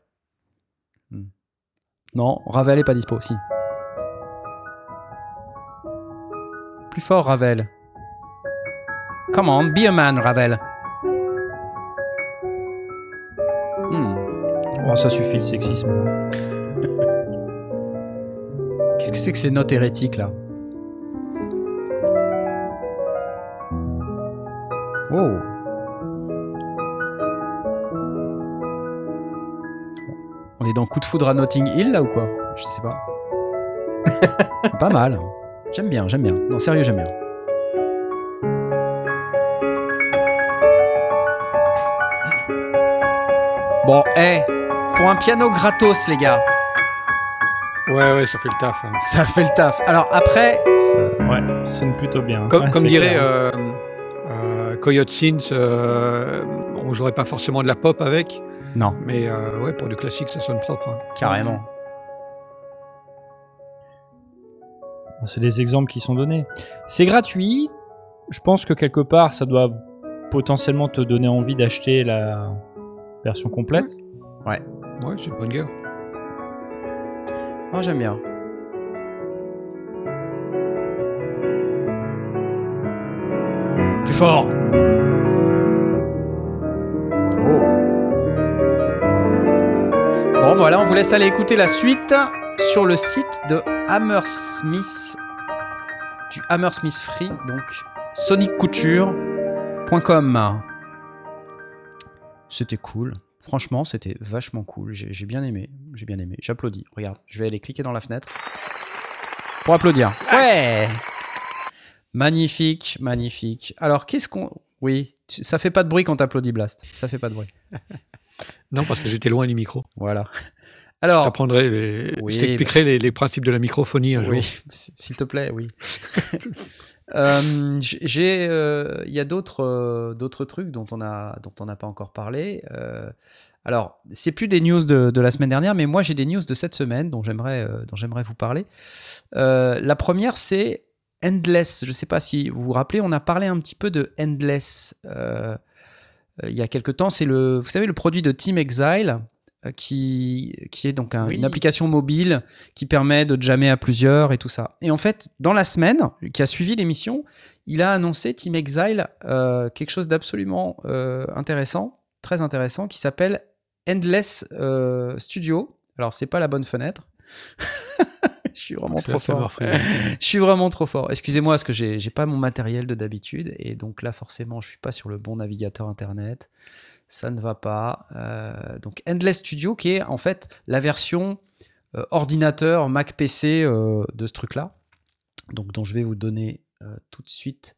Hmm. Non, Ravel est pas dispo, si. Plus fort, Ravel. Come on, be a man, Ravel. Oh, ça suffit le sexisme. Qu'est-ce que c'est que ces notes hérétiques là? Wow On est dans coup de foudre à Notting Hill là ou quoi? Je sais pas. pas mal. J'aime bien, j'aime bien. Non, sérieux, j'aime bien. Bon, hé, pour un piano gratos, les gars, Ouais, ouais, ça fait le taf. hein. ça fait le taf. Alors après, Ça- ouais, ça sonne plutôt bien. Comme, Ouais, comme c'est dirait euh, euh, Coyote Synth, euh, on jouerait pas forcément de la pop avec, non, mais euh, ouais, pour du classique, ça sonne propre. hein. carrément. C'est des exemples qui sont donnés. C'est gratuit. Je pense que quelque part, ça doit potentiellement te donner envie d'acheter la version complète. Ouais, c'est une bonne guerre. Oh, j'aime bien. Plus fort. Oh. Bon, voilà, on vous laisse aller écouter la suite sur le site de Hammersmith, du Hammersmith Free, donc soniccouture.com. C'était cool. Franchement, c'était vachement cool. J'ai bien aimé. J'ai bien aimé. J'applaudis. Regarde, je vais aller cliquer dans la fenêtre pour applaudir. Ouais. Magnifique, magnifique. Alors, qu'est-ce qu'on. Oui, tu- ça fait pas de bruit quand t'applaudis Blast. Ça fait pas de bruit. Non, parce que j'étais loin du micro. Voilà. Je Alors, t'apprendrai les... Oui, je t'expliquerai les, les principes de la microphonie un jour. oui, s- s'il te plaît, oui. Euh, J'ai, euh, il y a d'autres, euh, trucs dont on n'a pas encore parlé. Alors, c'est plus des news de, la semaine dernière, mais moi j'ai des news de cette semaine dont j'aimerais, vous parler. La première, c'est Endless. Je ne sais pas si vous vous rappelez, on a parlé un petit peu de Endless il y a quelque temps. C'est vous savez, le produit de Team Exile. Euh, Qui, qui est donc un- Oui. une application mobile qui permet de jammer à plusieurs et tout ça. Et en fait, dans la semaine qui a suivi l'émission, il a annoncé Team Exile euh, quelque chose d'absolument euh, intéressant, très intéressant, qui s'appelle Endless euh, Studio. Alors, c'est pas la bonne fenêtre. Je suis vraiment trop fort. Je suis vraiment trop fort. Excusez-moi, parce que j'ai j'ai pas mon matériel de d'habitude. Et donc là, forcément, je suis pas sur le bon navigateur internet. Ça ne va pas. Euh, donc Endless Studio, qui est en fait la version euh, ordinateur Mac PC euh, de ce truc-là. Donc, dont je vais vous donner tout de suite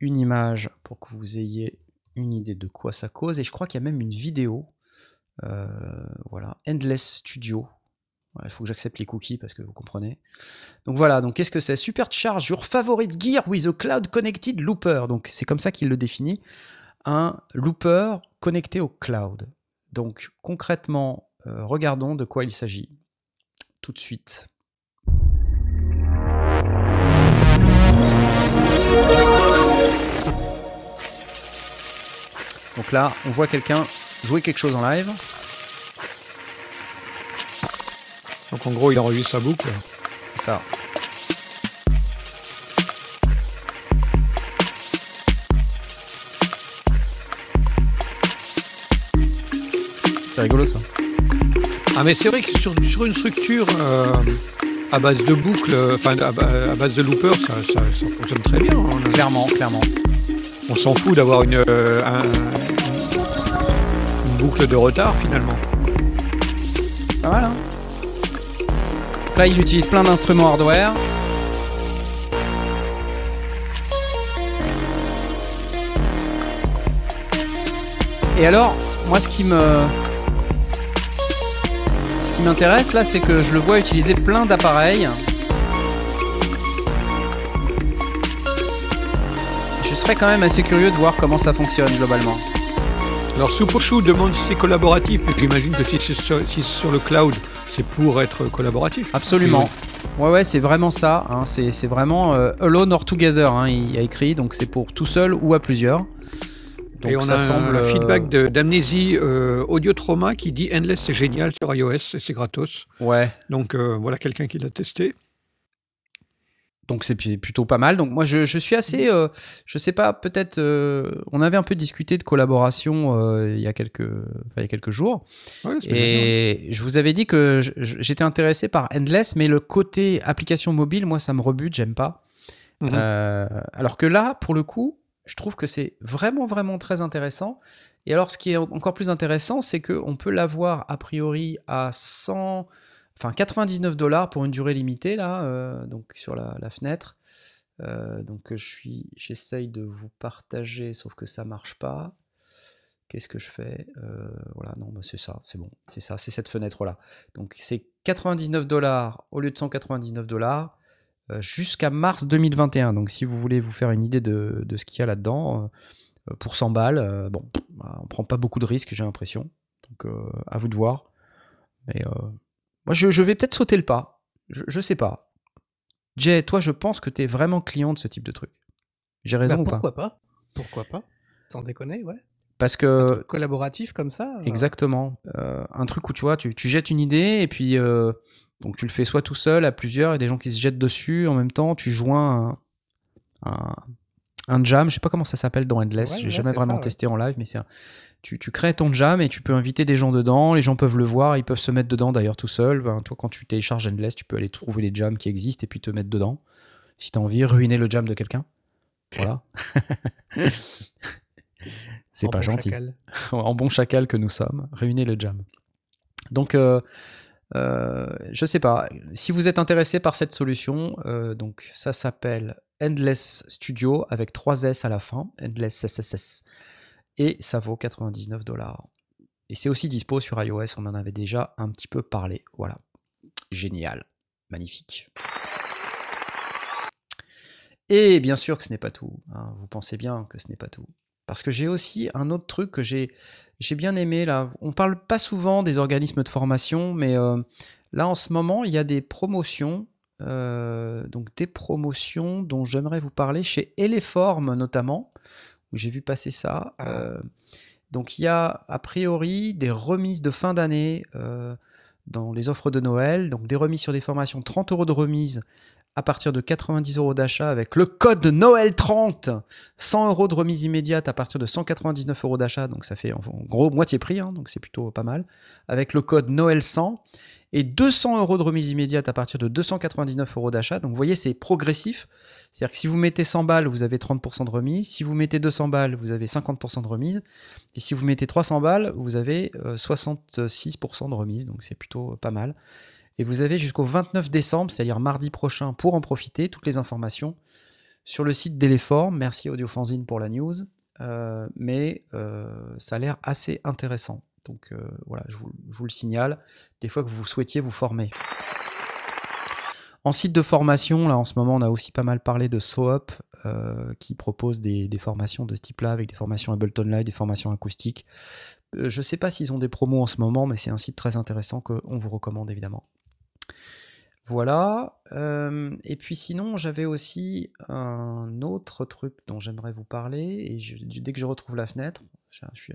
une image pour que vous ayez une idée de quoi ça cause. Et je crois qu'il y a même une vidéo. Voilà, Endless Studio. Il faut que j'accepte les cookies parce que vous comprenez. Donc voilà, donc qu'est-ce que c'est? Supercharge your favorite gear with a cloud connected looper. Donc c'est comme ça qu'il le définit. Un looper connecté au cloud. Donc concrètement, euh, regardons de quoi il s'agit tout de suite. Donc là, on voit quelqu'un jouer quelque chose en live. Donc en gros, il enregistre sa boucle. C'est ça. C'est rigolo ça. Ah mais c'est vrai que sur, sur une structure euh, à base de boucles, enfin à, ba- à base de looper, ça, ça- ça fonctionne très bien. hein. Clairement, clairement. on s'en fout d'avoir une, euh, un- une boucle de retard finalement. Pas mal, hein Là, il utilise plein d'instruments hardware. Et alors, moi, ce qui me. Ce qui m'intéresse là, c'est que je le vois utiliser plein d'appareils. Je serais quand même assez curieux de voir comment ça fonctionne globalement. Alors Superchou demande si c'est collaboratif, mais j'imagine que si c'est sur, si c'est sur le cloud, c'est pour être collaboratif. Absolument. Ouais, ouais, c'est vraiment ça. hein. C'est c'est vraiment euh, alone or together. hein, il a écrit, donc c'est pour tout seul ou à plusieurs. Donc Et on ça a semble un euh, feedback d'Amnésie euh, Audio Trauma qui dit Endless c'est génial sur iOS et c'est gratos. Ouais. Donc euh, voilà quelqu'un qui l'a testé. Donc c'est plutôt pas mal. Donc moi je, je suis assez, euh, je sais pas, peut-être, on avait un peu discuté de collaboration il y a quelques, enfin, il y a quelques jours. Ouais, bien. Et je vous avais dit que j'étais intéressé par Endless, mais le côté application mobile, moi ça me rebute, j'aime pas. Mhm. Alors que là, pour le coup, je trouve que c'est vraiment, vraiment très intéressant. Et alors, ce qui est en- encore plus intéressant, c'est qu'on peut l'avoir a priori à 100, enfin 99 dollars pour une durée limitée, là, euh, donc sur la, fenêtre. Euh, donc je suis, j'essaye de vous partager, sauf que ça marche pas. Qu'est-ce que je fais? Euh, Voilà, non, bah, c'est ça, c'est bon, c'est ça, c'est cette fenêtre-là. Donc c'est 99 dollars au lieu de 199 dollars jusqu'à mars 2021. Donc si vous voulez vous faire une idée de, de ce qu'il y a là-dedans, euh, pour 100 balles, euh, bon, bah, on prend pas beaucoup de risques, j'ai l'impression. Donc euh, à vous de voir. Mais euh, moi, je, je vais peut-être sauter le pas. Je, je sais pas. Jay, toi, je pense que tu es vraiment client de ce type de truc. J'ai raison Bah, ou pourquoi pas? Pourquoi pas? Sans déconner, ouais. Parce Un que truc collaboratif comme ça. euh, Exactement. Euh, un truc où tu vois, tu, tu jettes une idée et puis euh, donc tu le fais soit tout seul, à plusieurs, et des gens qui se jettent dessus en même temps. Tu joins un, un, un jam, je sais pas comment ça s'appelle dans Endless, Ouais, j'ai ouais, jamais vraiment ça, ouais. testé en live, mais c'est un- tu, tu crées ton jam et tu peux inviter des gens dedans. Les gens peuvent le voir, ils peuvent se mettre dedans d'ailleurs tout seul. Ben, toi, quand tu télécharges Endless, tu peux aller trouver les jams qui existent et puis te mettre dedans. Si tu as envie, ruiner le jam de quelqu'un. Voilà. c'est pas bon gentil chacal. en bon chacal que nous sommes, réunir le jam. Donc, euh, euh, je sais pas. Si vous êtes intéressé par cette solution, euh, donc ça s'appelle Endless Studio avec 3 S à la fin, Endless SSS, et ça vaut 99 dollars. Et c'est aussi dispo sur iOS, on en avait déjà un petit peu parlé. Voilà. Génial. Magnifique. Et bien sûr que ce n'est pas tout. hein. Vous pensez bien que ce n'est pas tout. Parce que j'ai aussi un autre truc que j'ai j'ai bien aimé là. On parle pas souvent des organismes de formation, mais euh, là en ce moment il y a des promotions, euh, donc des promotions dont j'aimerais vous parler chez Eleform notamment, où j'ai vu passer ça. Ah. Euh, donc il y a a priori des remises de fin d'année dans les offres de Noël, donc des remises sur des formations, 30 euros de remise à partir de 90 euros d'achat avec le code Noël 30, 100 euros de remise immédiate à partir de 199 euros d'achat, donc ça fait en gros moitié prix, hein, donc c'est plutôt pas mal, avec le code Noël 100 et 200 euros de remise immédiate à partir de 299 euros d'achat. Donc vous voyez, c'est progressif. C'est-à-dire que si vous mettez 100 balles, vous avez 30% de remise. Si vous mettez 200 balles, vous avez 50% de remise. Et si vous mettez 300 balles, vous avez euh, 66% de remise. Donc c'est plutôt euh, pas mal. Et vous avez jusqu'au 29 décembre, c'est-à-dire mardi prochain, pour en profiter. Toutes les informations sur le site d'Eleform. Merci Audiofanzine pour la news. Euh, mais euh, ça a l'air assez intéressant. Donc euh, voilà, je vous, le signale. Des fois que vous souhaitiez vous former. En site de formation, là en ce moment, on a aussi pas mal parlé de euh, qui propose des, des formations de ce type-là avec des formations Ableton Live, des formations acoustiques. Je ne sais pas s'ils ont des promos en ce moment, mais c'est un site très intéressant qu'on vous recommande évidemment. Voilà. euh, et puis sinon, j'avais aussi un autre truc dont j'aimerais vous parler. Et dès que je retrouve la fenêtre, je,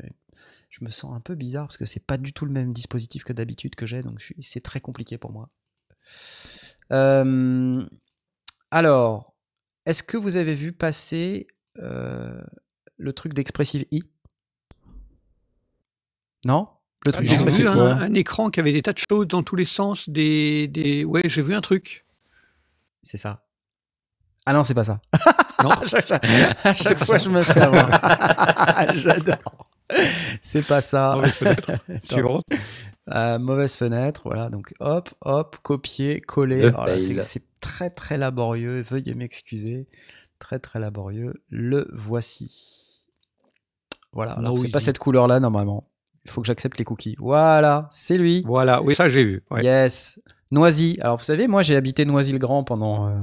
me sens un peu bizarre parce que c'est pas du tout le même dispositif que d'habitude que j'ai, donc c'est très compliqué pour moi. Euh, alors, est-ce que vous avez vu passer euh, le truc d'Expressive I? Non? Le truc non. J'ai vu un, un écran qui avait des tas de choses dans tous les sens. Des, des... Ouais, j'ai vu un truc. C'est ça. Ah non, c'est pas ça. Non. à chaque, fois, je me fais avoir. J'adore. C'est pas ça. Mauvaise fenêtre. Suivante. Euh, mauvaise fenêtre, voilà. Donc hop, hop, copier, coller. C'est très très laborieux. Veuillez m'excuser. Très très laborieux. Le voici. Voilà. Alors c'est pas cette couleur là normalement. Il faut que j'accepte les cookies. Voilà, c'est lui. Voilà, oui, ça j'ai vu. ouais. Yes. Noisy. Alors vous savez, moi j'ai habité Noisy-le-Grand pendant euh,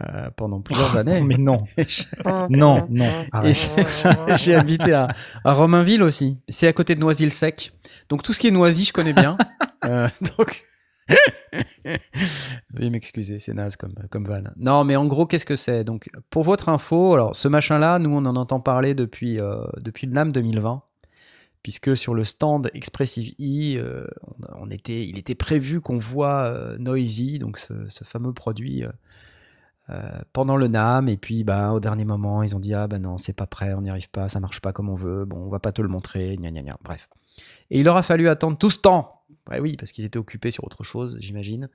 euh, pendant plusieurs années. Mais non, non, non. J'ai- j'ai habité à, à Romainville aussi. C'est à côté de Noisy-le-Sec. Donc tout ce qui est Noisy, je connais bien. Euh, donc. Veuillez m'excuser, c'est naze comme, comme van. Non, mais en gros, qu'est-ce que c'est? Donc, pour votre info, alors ce machin-là, nous, on en entend parler depuis, euh, depuis le NAM 2020, puisque sur le stand Expressive E, euh, était, il était prévu qu'on voit euh, Noisy, donc ce, fameux produit, euh, pendant le NAM, et puis bah, au dernier moment, ils ont dit Ah ben non, c'est pas prêt, on n'y arrive pas, ça marche pas comme on veut, bon, on va pas te le montrer, gna gna bref. Et il leur a fallu attendre tout ce temps, oui, parce qu'ils étaient occupés sur autre chose, j'imagine,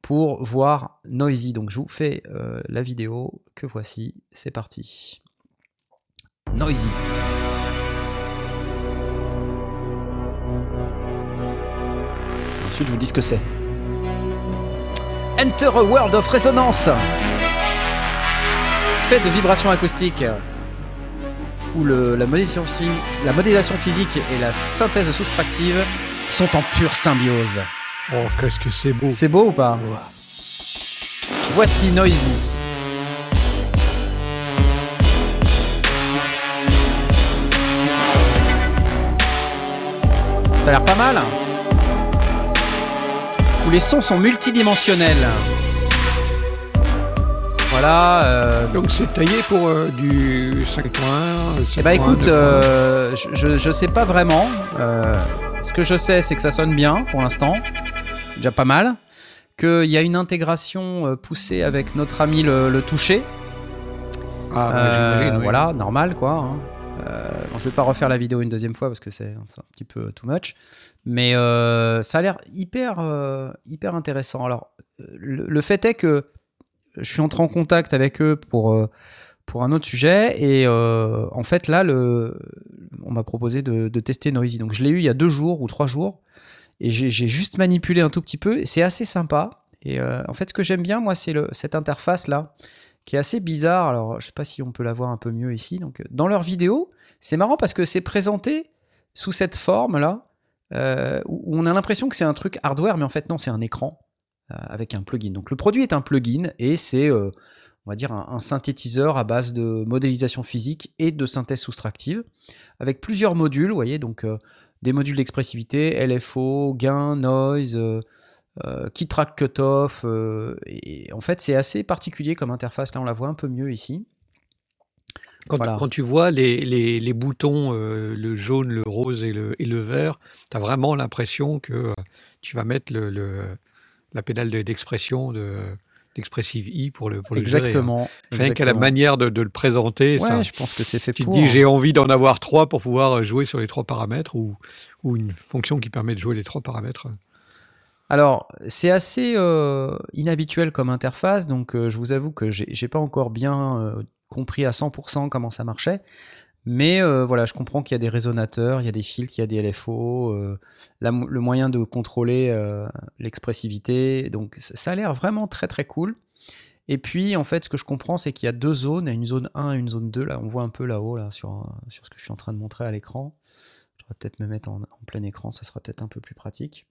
pour voir Noisy. Donc je vous fais la vidéo que voici, c'est parti. Noisy. Ensuite, je vous dis ce que c'est. Enter a world of resonance. Fait de vibrations acoustiques. où le- la, modélisation, phy- la modélisation physique et la synthèse soustractive sont en pure symbiose. Oh, qu'est-ce que c'est beau. C'est beau ou pas Voici Noisy. Ça a l'air pas mal. Où les sons sont multidimensionnels. Voilà. euh, Donc c'est taillé pour euh, du 5.1. eh bah 7.1, écoute, 2.1. euh, je, sais pas vraiment. Ce que je sais, c'est que ça sonne bien pour l'instant. Déjà pas mal. Qu'il y a une intégration poussée avec notre ami le, le toucher. Ah, bah, oui. Voilà, normal quoi. hein. Euh, bon, je vais pas refaire la vidéo une deuxième fois parce que c'est un petit peu too much. Mais euh, ça a l'air hyper, euh, hyper intéressant. Alors, le, fait est que je suis entré en contact avec eux pour, euh, pour un autre sujet. Et en fait, là, on m'a proposé de, de tester Noisy. Donc, je l'ai eu il y a deux jours ou trois jours. Et j'ai juste manipulé un tout petit peu. C'est assez sympa. Et en fait, ce que j'aime bien, moi, c'est cette interface-là qui est assez bizarre. Alors, je sais pas si on peut la voir un peu mieux ici. Donc, euh, dans leur vidéo, c'est marrant parce que c'est présenté sous cette forme-là, euh, où on a l'impression que c'est un truc hardware, mais en fait, non, c'est un écran euh, avec un plugin. Donc, le produit est un plugin et c'est, on va dire, un, un synthétiseur à base de modélisation physique et de synthèse soustractive, avec plusieurs modules, vous voyez, donc des modules d'expressivité, LFO, gain, noise. Euh, key track cutoff. euh, et en fait, c'est assez particulier comme interface. Là, on la voit un peu mieux ici. Quand, Voilà. quand tu vois les, les, les boutons, euh, le jaune, le rose et le, et le vert, tu as vraiment l'impression que tu vas mettre le, le- la pédale de- d'expression de, d'Expressive I pour le, pour le gérer, hein. Exactement. Rien qu'à la manière de, de le présenter, Ouais, ça, je pense que c'est fait tu pour. hein. dis j'ai envie d'en avoir trois pour pouvoir jouer sur les trois paramètres ou, ou une fonction qui permet de jouer les trois paramètres. Alors, c'est assez euh, inhabituel comme interface, donc euh, je vous avoue que j'ai pas encore bien euh, compris à 100% comment ça marchait. Mais voilà, je comprends qu'il y a des résonateurs, il y a des filtres, il y a des LFO, le moyen de contrôler l'expressivité. Donc ça a l'air vraiment très très cool. Et puis en fait, ce que je comprends, c'est qu'il y a deux zones, une zone 1 et une zone 2. Là, on voit un peu là-haut, là, sur, sur ce que je suis en train de montrer à l'écran. Je vais peut-être me mettre en plein écran, ça sera peut-être un peu plus pratique.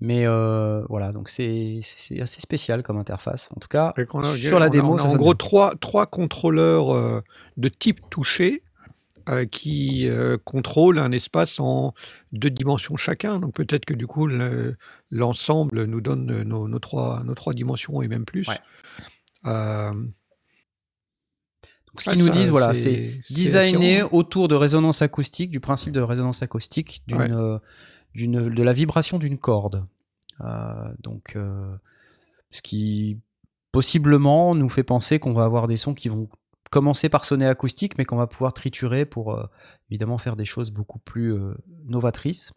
Mais euh, voilà, donc c'est c'est assez spécial comme interface. En tout cas, a- sur la on a- démo, on a ça en gros trois, trois contrôleurs euh, de type touché euh, qui contrôlent un espace en deux dimensions chacun. Donc peut-être que du coup le- l'ensemble nous donne nos, nos trois, nos trois dimensions et même plus. Ouais. Donc, ce ah, qu'ils nous ça, disent, voilà, c'est c'est designé attirant. autour de résonance acoustique, du principe de résonance acoustique, d'une, Ouais. De la vibration d'une corde. Euh, donc, euh, ce qui possiblement nous fait penser qu'on va avoir des sons qui vont commencer par sonner acoustique, mais qu'on va pouvoir triturer pour euh, évidemment faire des choses beaucoup plus euh, novatrices.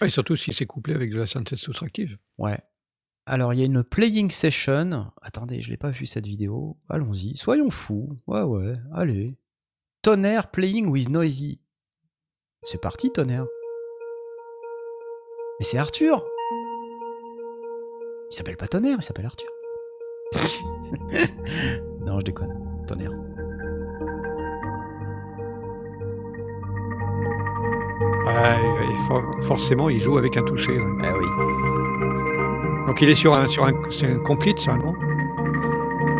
Et surtout si c'est couplé avec de la synthèse soustractive. Ouais. Alors, il y a une playing session. Attendez, je l'ai pas vu cette vidéo. Allons-y. Soyons fous. Ouais, ouais. Allez. Tonnerre playing with Noisy. C'est parti, Tonnerre. Mais c'est Arthur. Il s'appelle pas Tonnerre, il s'appelle Arthur. non, je déconne. Tonnerre. Ouais, et for- forcément, il joue avec un toucher. ouais. Eh oui. Donc il est sur un, sur un, c'est un complete, ça, non?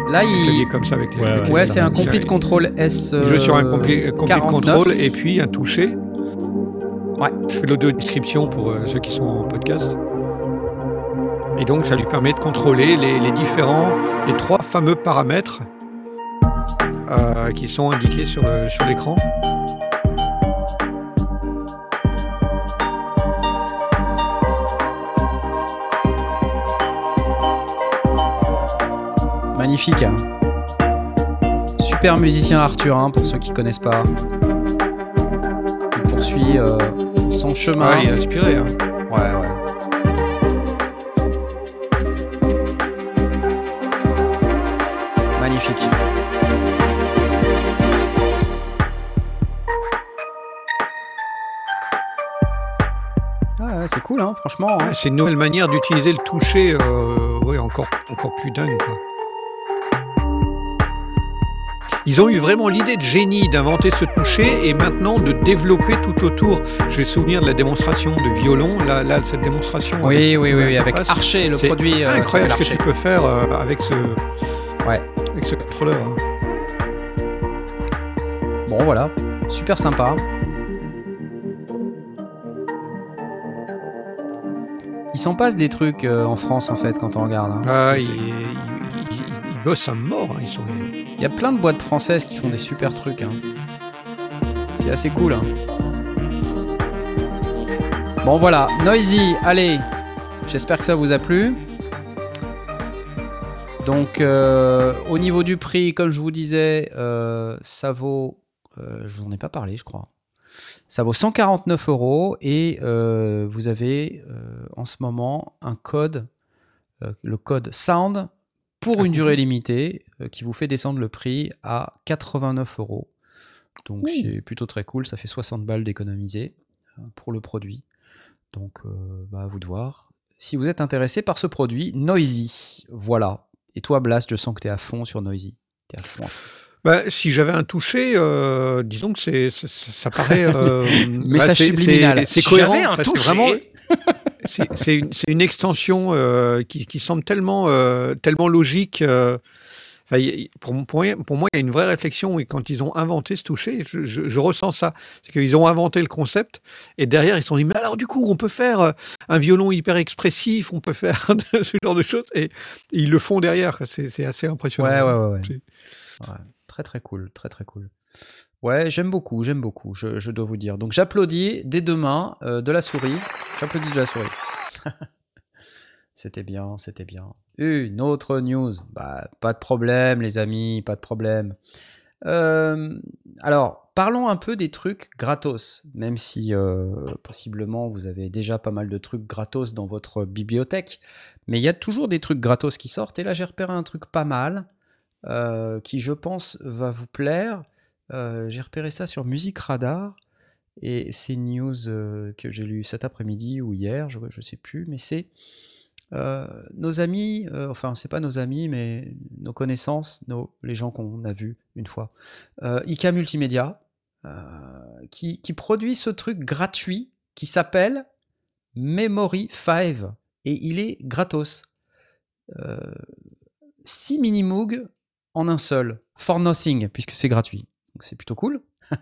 Là, Il il. est comme ça avec les. Ouais, Ouais, c'est un complete control S. Il joue sur un euh, compli- complete 49. control et puis un toucher. Ouais. Je fais l'audio description pour euh, ceux qui sont en podcast. Et donc ça lui permet de contrôler les, différents, les trois fameux paramètres euh, qui sont indiqués sur l'écran. Magnifique. Super musicien Arthur, hein, pour ceux qui connaissent pas. Il poursuit euh, son chemin. Ouais, il est inspiré. hein. Ouais, ouais. Magnifique. Ah ouais, c'est cool, hein, franchement. hein. Ouais, c'est une nouvelle manière d'utiliser le toucher, euh, ouais, encore, encore plus dingue. quoi. Ils ont eu vraiment l'idée de génie d'inventer ce toucher et maintenant de développer tout autour. Je me souvenir de la démonstration de violon, là, là cette démonstration. Oui, avec oui, oui, avec Archer, le c'est produit. euh, incroyable ce que tu peux faire euh, avec ce, Ouais. avec ce contrôleur. hein. Bon, voilà. Super sympa. Il s'en passe des trucs euh, en France, en fait, quand on regarde. hein. Ah, Parce bossent à mort. hein, Ils sont... Il y a plein de boîtes françaises qui font des super trucs. hein. C'est assez cool. hein. Bon, voilà. Noisy, allez. J'espère que ça vous a plu. Donc, euh, au niveau du prix, comme je vous disais, euh, ça vaut. euh, je vous en ai pas parlé, je crois. Ça vaut 149 euros et vous avez en ce moment un code, le code SOUND, pour une durée limitée euh, qui vous fait descendre le prix à 89 euros. Donc, c'est plutôt très cool. Ça fait 60 balles d'économiser euh, pour le produit. Donc, euh, bah, à vous de voir. Si vous êtes intéressé par ce produit, Noisy, voilà. Et toi, Blast, je sens que tu es à fond sur Noisy. Tu es à fond. à fond. Bah, si j'avais un toucher, euh, disons que c'est, ça, paraît. euh, Message bah, c'est- subliminal. C'est, cohérent. j'avais un parce que toucher. vraiment, c'est, une, extension euh, qui, qui semble tellement, euh, tellement logique. euh, pour, pour moi, pour moi, il y a une vraie réflexion. Et quand ils ont inventé ce toucher, je, je- je ressens ça. C'est qu'ils ont inventé le concept. Et derrière, ils se sont dit Mais alors, du coup, on peut faire un violon hyper expressif, on peut faire ce genre de choses. Et, ils le font derrière. C'est, assez impressionnant. Ouais, ouais, ouais. Ouais, Très, très cool. Très, très cool. Ouais, j'aime beaucoup, j'aime beaucoup, je, dois vous dire. Donc, j'applaudis dès demain euh, de la souris. J'applaudis de la souris. c'était bien, c'était bien. Une autre news. Bah, pas de problème, les amis, pas de problème. Euh, alors, parlons un peu des trucs gratos, même si euh, possiblement vous avez déjà pas mal de trucs gratos dans votre bibliothèque, mais il y a toujours des trucs gratos qui sortent, et là j'ai repéré un truc pas mal, qui je pense va vous plaire. Euh, j'ai repéré ça sur Musique Radar, et c'est une news euh, que j'ai lue cet après-midi ou hier, je ne sais plus, mais c'est euh, nos amis, enfin c'est pas nos amis, mais nos connaissances, les gens qu'on a vus une fois, IK Multimédia, qui, produit ce truc gratuit qui s'appelle Memory 5, et il est gratos. 6 mini-moog en un seul, for nothing, puisque c'est gratuit. Donc c'est plutôt cool.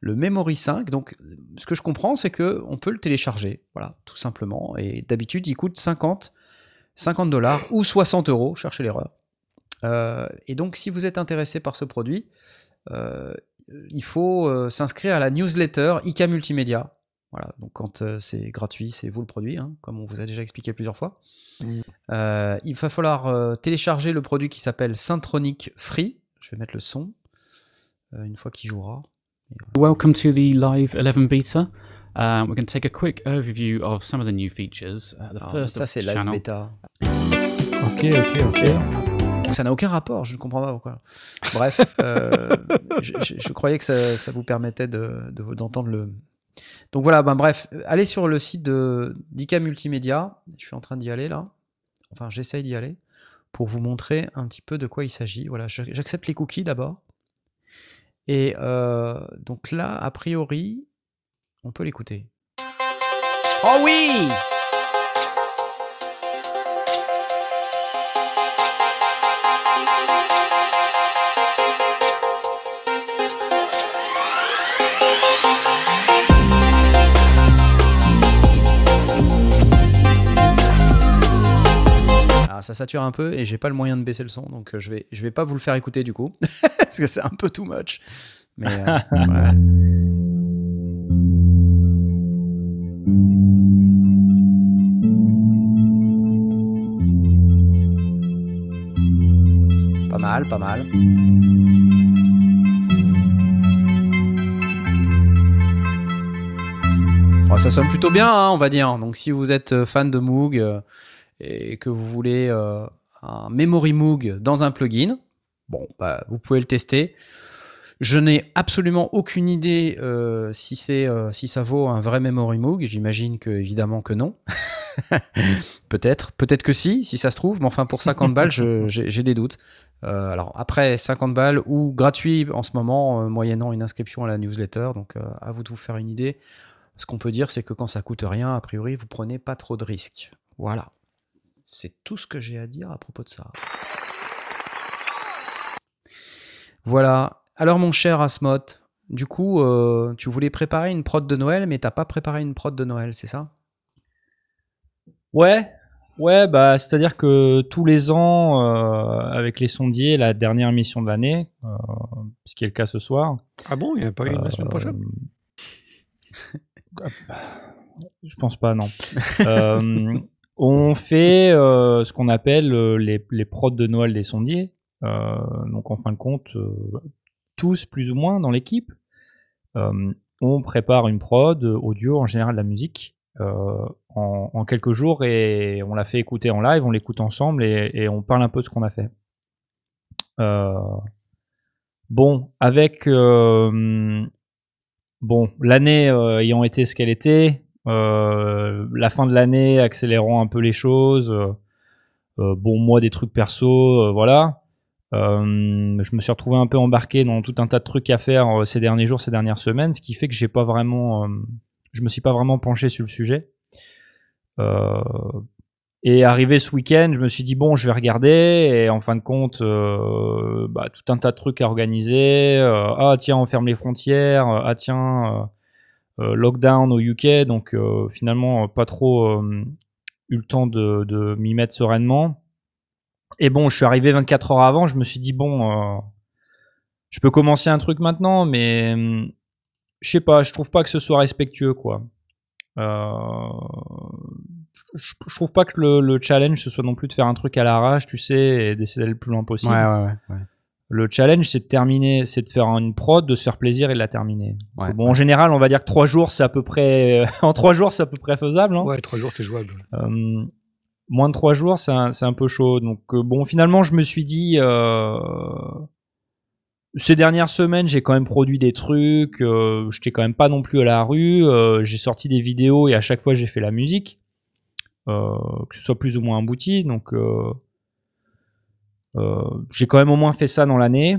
le Memory 5, donc ce que je comprends, c'est que on peut le télécharger, voilà, tout simplement. Et d'habitude, il coûte 50 50 dollars ou 60 euros, cherchez l'erreur. Euh, et donc, si vous êtes intéressé par ce produit, euh, il faut euh, s'inscrire à la newsletter IK Multimédia. Voilà, donc quand euh, c'est gratuit, c'est vous le produit, hein, comme on vous a déjà expliqué plusieurs fois. Mm. Euh, il va falloir euh, télécharger le produit qui s'appelle Syntronic Free. Je vais mettre le son euh, une fois qu'il jouera. Welcome to the live 11 beta. Um, we're going to take a quick overview of some of the new features. Uh, the Alors, first ça, c'est live channel. bêta. Ok, ok, ok. Ça n'a aucun rapport, je ne comprends pas pourquoi. Bref, euh, je, je- je croyais que ça, ça vous permettait de- de- d'entendre le. Donc voilà, ben bref, allez sur le site de d'ICA Multimédia. Je suis en train d'y aller là. Enfin, j'essaye d'y aller pour vous montrer un petit peu de quoi il s'agit. Voilà, j'accepte les cookies d'abord. Et euh, donc là, a priori, on peut l'écouter. Oh oui ça sature un peu et j'ai pas le moyen de baisser le son, donc euh, je vais je vais pas vous le faire écouter du coup parce que c'est un peu too much. Mais euh. Pas mal, pas mal. Bon, ça sonne plutôt bien, hein, on va dire. Donc si vous êtes euh, fan de Moog et que vous voulez euh, un Memory Moog dans un plugin, bon, bah, vous pouvez le tester. Je n'ai absolument aucune idée euh, si, c'est, euh, si ça vaut un vrai Memory Moog. J'imagine que évidemment que non. peut-être, peut-être que si, si ça se trouve, mais enfin pour 50 balles, j'ai des doutes. Alors après 50 balles ou gratuit en ce moment, moyennant une inscription à la newsletter, donc à vous de vous faire une idée. Ce qu'on peut dire, c'est que quand ça coûte rien, a priori, vous prenez pas trop de risques. Voilà. C'est tout ce que j'ai à dire à propos de ça. Voilà. Alors mon cher Asmot, du coup, euh, tu voulais préparer une prod de Noël, mais t'as pas préparé une prod de Noël, c'est ça? Ouais, ouais, bah c'est-à-dire que tous les ans, euh, avec les sondiers, la dernière émission de l'année, euh, ce qui est le cas ce soir. Ah bon, il n'y en a pas une la semaine prochaine? Euh, Je pense pas, non. On fait euh, ce qu'on appelle euh, les, les prods de Noël des sondiers. Euh, donc en fin de compte, euh, tous plus ou moins dans l'équipe, euh, on prépare une prod audio, en général de la musique, euh, en, en quelques jours et on la fait écouter en live, on l'écoute ensemble et, et on parle un peu de ce qu'on a fait. Bon, avec bon l'année ayant été ce qu'elle était, la fin de l'année accélérant un peu les choses. euh, euh, bon, moi des trucs perso, euh, voilà. Euh, je me suis retrouvé un peu embarqué dans tout un tas de trucs à faire euh, ces derniers jours, ces dernières semaines, ce qui fait que j'ai pas vraiment, euh, je me suis pas vraiment penché sur le sujet. Euh, et arrivé ce week-end, je me suis dit bon, je vais regarder. Et en fin de compte, euh, bah, tout un tas de trucs à organiser. Euh, ah tiens, on ferme les frontières. Ah tiens, euh, euh, lockdown au UK. Donc euh, finalement, pas trop euh, eu le temps de, m'y mettre sereinement. Et bon, je suis arrivé 24 heures avant. Je me suis dit bon, euh, je peux commencer un truc maintenant, mais je sais pas. Je trouve pas que ce soit respectueux, quoi. Euh, je, je trouve pas que le, le challenge ce soit non plus de faire un truc à l'arrache, tu sais, et d'essayer d'aller le plus loin possible. Ouais, ouais, ouais. Le challenge, c'est de terminer, c'est de faire une prod, de se faire plaisir et de la terminer. Ouais, bon, en général, on va dire que trois jours, c'est à peu près, en trois jours, c'est à peu près faisable. Hein Ouais, trois jours, c'est jouable. euh, moins de trois jours, c'est un, c'est un peu chaud. Donc euh, bon, finalement, je me suis dit, euh, ces dernières semaines, j'ai quand même produit des trucs. Euh, J'étais quand même pas non plus à la rue. euh, j'ai sorti des vidéos et à chaque fois, j'ai fait la musique, euh, que ce soit plus ou moins abouti. Donc euh, euh, j'ai quand même au moins fait ça dans l'année.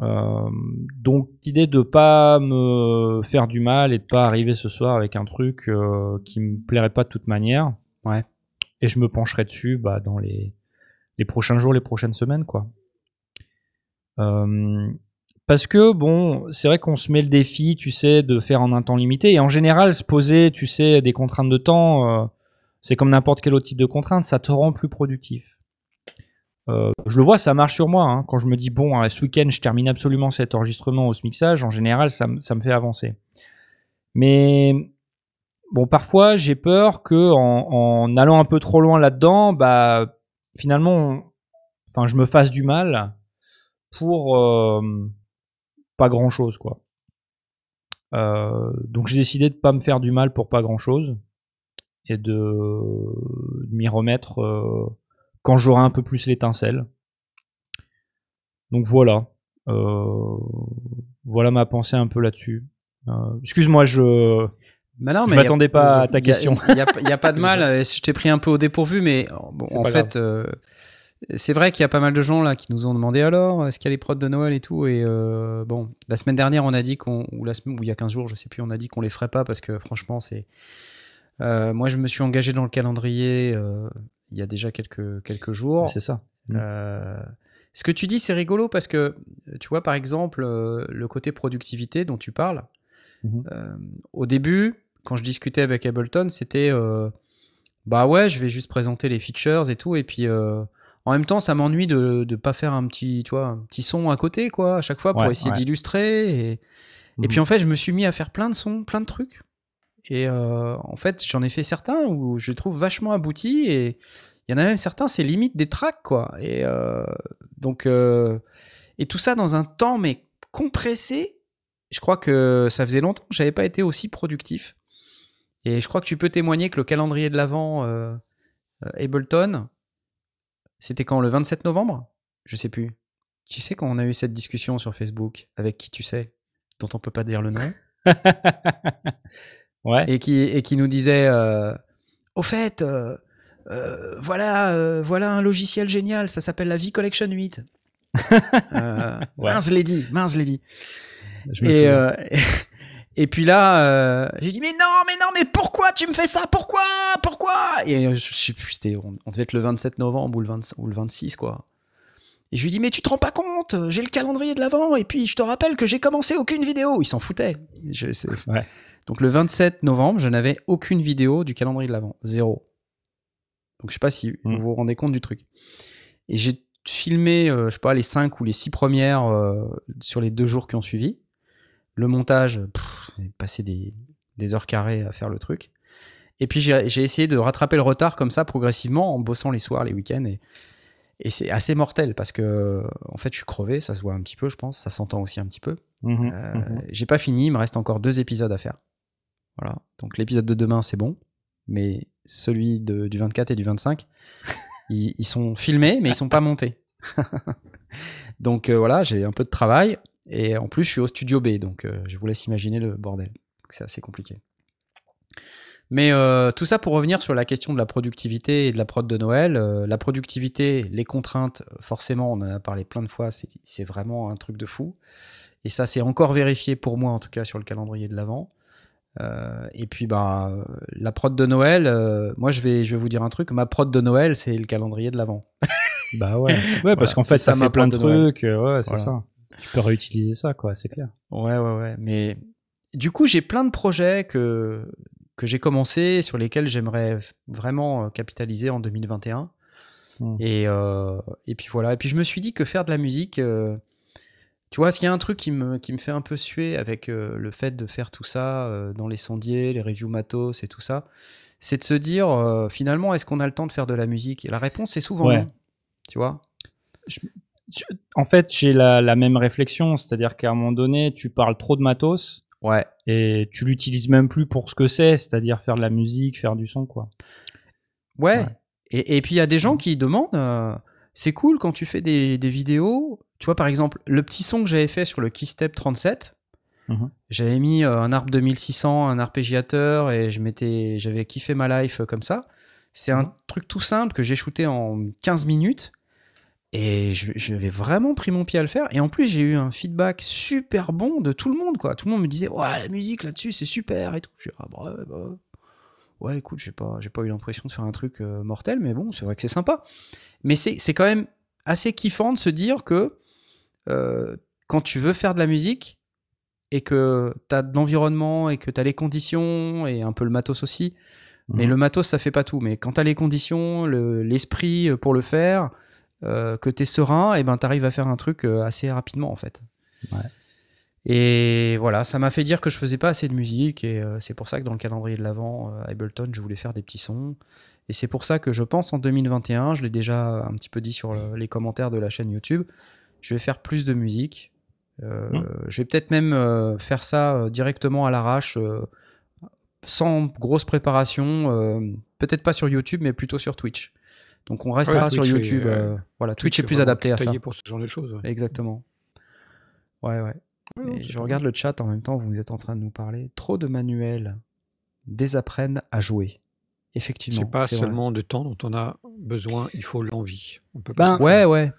Euh, donc l'idée de pas me faire du mal et de pas arriver ce soir avec un truc euh, qui me plairait pas de toute manière. Ouais. Et je me pencherai dessus bah, dans les, les prochains jours, les prochaines semaines, quoi. Euh, parce que bon, c'est vrai qu'on se met le défi, tu sais, de faire en un temps limité. Et en général, se poser, tu sais, des contraintes de temps, euh, c'est comme n'importe quel autre type de contrainte, ça te rend plus productif. Euh, je le vois, ça marche sur moi. hein. Quand je me dis, bon, euh, ce week-end, je termine absolument cet enregistrement au mixage, en général, ça, me- fait avancer. Mais bon, parfois, j'ai peur que en, allant un peu trop loin là-dedans, bah, finalement, je me fasse du mal pour euh, pas grand-chose, quoi. Euh, donc, j'ai décidé de pas me faire du mal pour pas grand-chose et de, m'y remettre quand j'aurai un peu plus l'étincelle. Donc voilà. Euh, voilà ma pensée un peu là-dessus. Euh, Excuse-moi, je Bah non, je mais m'attendais pas à ta question. Il n'y a, pas de mal. euh, Je t'ai pris un peu au dépourvu, mais bon, en fait, euh, c'est vrai qu'il y a pas mal de gens là qui nous ont demandé alors, est-ce qu'il y a les prods de Noël et tout. Et bon, la semaine dernière, on a dit qu'on, ou la semaine, ou il y a 15 jours, je sais plus, on a dit qu'on les ferait pas parce que franchement, c'est. Euh, moi, je me suis engagé dans le calendrier euh, il y a déjà quelques, quelques jours. C'est ça. Euh, ce que tu dis, c'est rigolo parce que, tu vois, par exemple, euh, le côté productivité dont tu parles, Mhm. euh, au début, quand je discutais avec Ableton, c'était euh, bah ouais, je vais juste présenter les features et tout, et puis euh, en même temps, ça m'ennuie de ne pas faire un petit, tu vois, un petit son à côté, quoi, à chaque fois pour Ouais, essayer ouais. d'illustrer. Et, et Mhm. puis en fait, je me suis mis à faire plein de sons, plein de trucs. Et euh, en fait, j'en ai fait certains où je les trouve vachement aboutis et il y en a même certains, c'est limite des tracks, quoi. Et euh, donc, euh, et tout ça dans un temps, mais compressé. Je crois que ça faisait longtemps que j'avais pas été aussi productif. Et je crois que tu peux témoigner que le calendrier de l'avant Ableton, c'était quand le 27 novembre? Je sais plus. Tu sais quand on a eu cette discussion sur Facebook avec qui tu sais, dont on peut pas dire le nom? ouais. et qui, et qui nous disait euh, au fait, euh, euh, voilà, voilà un logiciel génial, ça s'appelle la V-Collection 8. euh, Ouais. Mince, dit, mince, dit. Je me Et, et puis là, euh, j'ai dit mais non, mais non, mais pourquoi tu me fais ça? Pourquoi? Pourquoi? Et je sais plus, on, on devait être le 27 novembre ou le, 20 ou le 26 quoi. Et je lui dis mais tu te rends pas compte J'ai le calendrier de l'avant et puis je te rappelle que j'ai commencé aucune vidéo. Il s'en foutait. Je, Ouais. Donc le 27 novembre, je n'avais aucune vidéo du calendrier de l'avant, zéro. Donc je sais pas si Mm. vous vous rendez compte du truc. Et j'ai filmé, euh, je sais pas, les 5 ou les 6 premières euh, sur les deux jours qui ont suivi. Le montage, j'ai passé des, des heures carrées à faire le truc. Et puis j'ai essayé de rattraper le retard comme ça progressivement en bossant les soirs, les week-ends. Et, et c'est assez mortel parce que en fait je suis crevé, ça se voit un petit peu, je pense, ça s'entend aussi un petit peu. Mhm, Euh, mhm. J'ai pas fini, il me reste encore deux épisodes à faire. Voilà. Donc l'épisode de demain c'est bon, mais celui de- du 24 et du 25, ils, ils sont filmés mais ils sont pas montés. donc euh, voilà, j'ai un peu de travail et en plus je suis au studio B, donc euh, je vous laisse imaginer le bordel. C'est assez compliqué. Mais euh, tout ça pour revenir sur la question de la productivité et de la prod de Noël. Euh, la productivité, les contraintes, forcément, on en a parlé plein de fois, c'est c'est vraiment un truc de fou. Et ça, c'est encore vérifié pour moi, en tout cas, sur le calendrier de l'Avent. Euh, et puis, bah, euh, la prod de Noël, euh, moi, je vais, je vais vous dire un truc. Ma prod de Noël, c'est le calendrier de l'Avent. Bah ouais. Ouais, parce qu'en fait, ça ça fait plein de trucs. Ouais, c'est Voilà. ça. Tu peux réutiliser ça, quoi, c'est clair. Ouais, ouais, ouais. Mais du coup, j'ai plein de projets que, que j'ai commencé, sur lesquels j'aimerais vraiment capitaliser en 2021. Mm. Et, euh, et puis voilà. Et puis je me suis dit que faire de la musique, tu vois, s'il y a un truc qui me, qui me fait un peu suer avec euh, le fait de faire tout ça euh, dans les sondiers, les reviews matos et tout ça, c'est de se dire euh, finalement, est-ce qu'on a le temps de faire de la musique? Et la réponse est souvent Ouais. non. Tu vois? Je- En fait, j'ai la, la même réflexion, c'est-à-dire qu'à un moment donné, tu parles trop de matos Ouais. et tu l'utilises même plus pour ce que c'est, c'est-à-dire faire de la musique, faire du son, quoi. Ouais. Ouais. Et, et puis il y a des gens qui demandent, c'est cool quand tu fais des, des vidéos. Tu vois, par exemple, le petit son que j'avais fait sur le Keystep 37, Mhm. j'avais mis euh, un arp 2600, un arpégiateur et je m'étais, j'avais kiffé ma life euh, comme ça. C'est un truc tout simple que j'ai shooté en 15 minutes et je- j'avais vraiment pris mon pied à le faire. Et en plus, j'ai eu un feedback super bon de tout le monde, quoi. Tout le monde me disait, ouais, la musique là-dessus, c'est super et tout. Je dis, ah, bah, ouais, bah, ouais, écoute, j'ai pas, j'ai pas eu l'impression de faire un truc euh, mortel, mais bon, c'est vrai que c'est sympa. Mais c'est c'est quand même assez kiffant de se dire que euh, quand tu veux faire de la musique et que tu as de l'environnement et que tu as les conditions et un peu le matos aussi, mais Mhm. le matos, ça fait pas tout. Mais quand tu as les conditions, le- l'esprit pour le faire, euh, que tu es serein, et ben tu arrives à faire un truc euh, assez rapidement en fait. Ouais. Et voilà, ça m'a fait dire que je faisais pas assez de musique et euh, c'est pour ça que dans le calendrier de l'avant, euh, Ableton, je voulais faire des petits sons. Et c'est pour ça que je pense en 2021, je l'ai déjà un petit peu dit sur le- les commentaires de la chaîne YouTube, je vais faire plus de musique. Euh, Mm. Je vais peut-être même euh, faire ça euh, directement à l'arrache, euh, sans grosse préparation. euh, peut-être pas sur YouTube, mais plutôt sur Twitch. Donc on restera Ouais, sur est, YouTube. voilà, Twitch, est plus adapté à ça. pour ce genre de choses. ouais. Exactement. Ouais, ouais. Non, je regarde le chat en même temps, vous êtes en train de nous parler. Trop de manuels désapprennent à jouer. Effectivement. C'est pas vrai. seulement de temps dont on a besoin, il faut l'envie. On peut pas Ben, Ouais, ouais.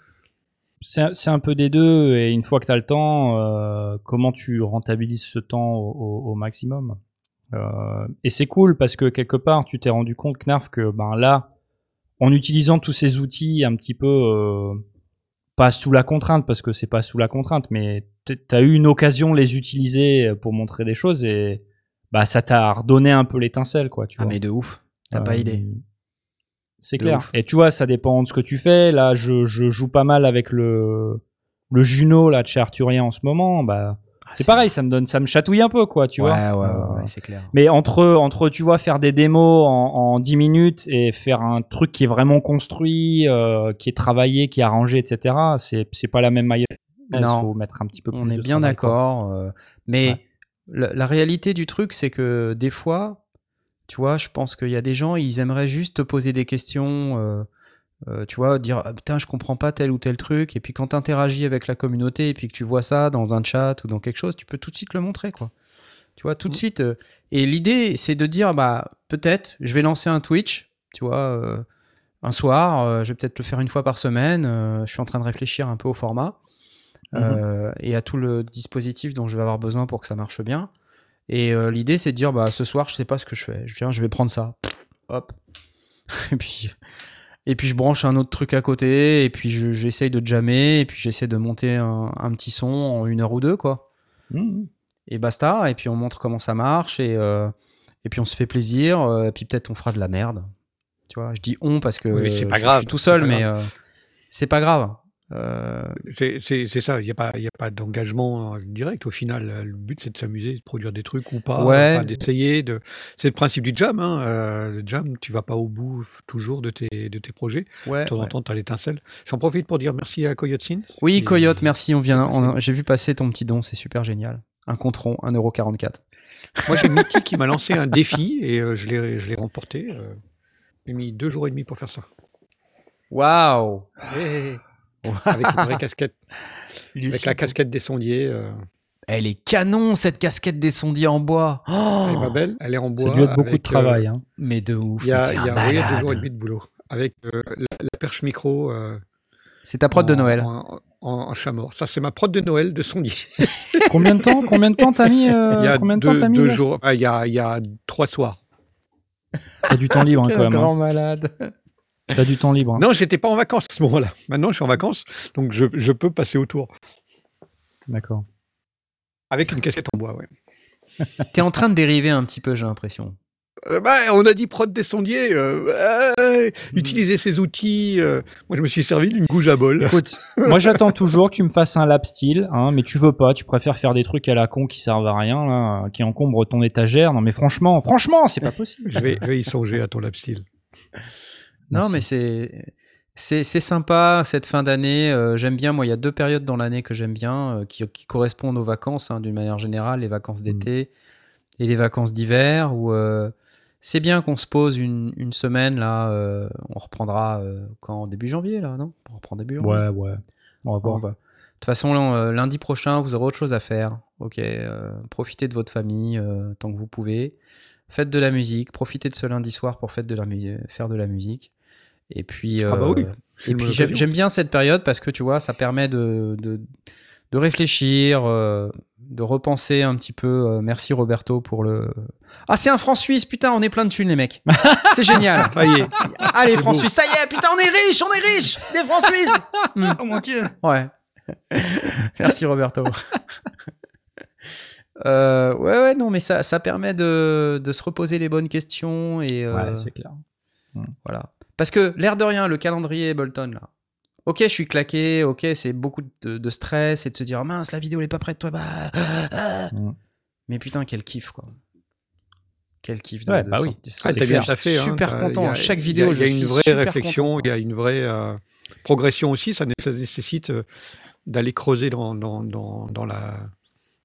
C'est un- peu des deux, et une fois que tu as le temps, euh, comment tu rentabilises ce temps au, au- au maximum? Euh, Et c'est cool parce que quelque part, tu t'es rendu compte, Knarf, que ben là, en utilisant tous ces outils un petit peu, euh, pas sous la contrainte, parce que c'est pas sous la contrainte, mais tu as eu une occasion de les utiliser pour montrer des choses, et bah ça t'a redonné un peu l'étincelle, quoi. Tu Ah, vois. mais de ouf. T'as pas Euh, idée. C'est clair. ouf. Et tu vois, ça dépend de ce que tu fais. Là, je, je joue pas mal avec le, le Juno là, de chez Arthurien en ce moment. Bah, Ah, c'est pareil, ça me donne, ça me chatouille un peu, quoi, tu ouais, vois. Ouais, ouais, Euh, ouais, c'est clair. Mais entre, entre, tu vois, faire des démos en, en 10 minutes et faire un truc qui est vraiment construit, euh, qui est travaillé, qui est arrangé, etc., c'est, c'est pas la même mayonnaise. Il Non. faut mettre un petit peu plus On est bien d'accord. euh, mais la réalité du truc, c'est que des fois, tu vois, je pense qu'il y a des gens, ils aimeraient juste te poser des questions. euh, euh, tu vois, dire Ah, putain, je comprends pas tel ou tel truc. Et puis quand tu interagis avec la communauté et puis que tu vois ça dans un chat ou dans quelque chose, tu peux tout de suite le montrer, quoi. Tu vois, tout de Mm. suite. euh, et l'idée, c'est de dire, bah, peut-être, je vais lancer un Twitch, tu vois, euh, un soir, je vais peut-être le faire une fois par semaine. je suis en train de réfléchir un peu au format euh, et à tout le dispositif dont je vais avoir besoin pour que ça marche bien. Et euh, l'idée, c'est de dire, bah, ce soir, je sais pas ce que je fais. Je viens, je vais prendre ça. Hop. et puis. Et puis je branche un autre truc à côté, et puis je- j'essaye de jammer, et puis j'essaie de monter un, un petit son en une heure ou deux, quoi Mhm. et basta. Et puis on montre comment ça marche et, euh, et puis on se fait plaisir. euh, et puis peut-être on fera de la merde. Tu vois, je dis on parce que Oui, c'est pas je, grave, suis tout seul, mais c'est pas grave. Euh, C'est ça, il n'y a pas, il y a pas d'engagement euh, direct au final. euh, Le but, c'est de s'amuser, de produire des trucs ou pas, Ouais. enfin, d'essayer. De... C'est le principe du jam. Hein. euh, le jam, tu vas pas au bout toujours de tes, de tes projets. ouais, De temps en temps, tu as l'étincelle. J'en profite pour dire merci à Coyote Sin. Oui, Coyote, merci. On vient. J'ai vu passer ton petit don, c'est super génial. Un contron, 1,44€. Moi, j'ai Mitty qui m'a lancé un défi et euh, je l'ai remporté. J'ai mis deux jours et demi pour faire ça. Waouh! Avec une vraie casquette. Avec la casquette des sondiers. euh, Elle est canon cette casquette des sondiers en bois. Oh elle est pas belle, elle est en bois. Ça a dû être beaucoup de avec, euh, travail. hein. mais de ouf. Il y a, il y y deux malade. jours et demi de boulot. Avec euh, la, la perche micro. euh, C'est ta prod de Noël. En, en, mort. Ça, c'est ma prod de Noël de sondier. Combien de temps Combien de temps t'as mis euh, il y a Combien de temps deux, t'as mis deux jours. ah, il, y a, il y a trois soirs. T'as du temps libre hein, quand même. hein. grand malade. T'as du temps libre. hein. Non, j'étais pas en vacances à ce moment-là. Maintenant, je suis en vacances, donc je, je peux passer autour. D'accord. Avec une casquette en bois, ouais. T'es en train de dériver un petit peu, j'ai l'impression. Euh, bah, on a dit prod des sondiers. euh, euh, Mm. utiliser ces outils. euh, moi, je me suis servi d'une gouge à bol. Écoute, moi j'attends toujours que tu me fasses un lap style, hein, mais tu veux pas, tu préfères faire des trucs à la con qui servent à rien, là, qui encombrent ton étagère. Non mais franchement, franchement, c'est pas possible. je, vais, je vais y songer à ton lap style. Non, Merci. mais c'est c'est sympa cette fin d'année. euh, j'aime bien. Moi, il y a deux périodes dans l'année que j'aime bien, euh, qui, qui correspondent aux vacances hein, d'une manière générale, les vacances d'été et les vacances d'hiver, où euh, c'est bien qu'on se pose une, une semaine là. on reprendra quand début janvier là, non? On reprend début janvier. Ouais, ouais. On va voir. De toute façon, là, lundi prochain, vous aurez autre chose à faire. Ok, profitez de votre famille tant que vous pouvez. Faites de la musique. Profitez de ce lundi soir pour de la faire de la musique. Et puis, Ah bah oui, euh, et puis j'aime bien cette période parce que tu vois, ça permet de, de, de réfléchir, euh, de repenser un petit peu. euh, merci Roberto pour le. Ah, c'est un franc suisse, putain, on est plein de thunes, les mecs. C'est génial. Ça y est. Allez, franc suisse, ça y est, putain, on est riche, on est riche, des francs suisses. Hmm. Oh mon dieu Ouais. Merci Roberto. Euh, ouais, ouais, non, mais ça, ça permet de, de se reposer les bonnes questions et euh, Ouais, c'est clair. voilà. Parce que l'air de rien, le calendrier Bolton là. Ok, je suis claqué. Ok, c'est beaucoup de, de stress et de se dire oh, mince, la vidéo elle est pas prête, toi. Bah, ah. Mm. Mais putain, quel kiff quoi. Quel kiff de, Ouais, de bah oui. Ah, C'est t'as bien super- taffé, hein, Super content. a- Chaque il y a- vidéo, il y a une vraie réflexion, il y a une vraie progression aussi. Ça, né- ça nécessite euh, d'aller creuser dans, dans, dans, dans la,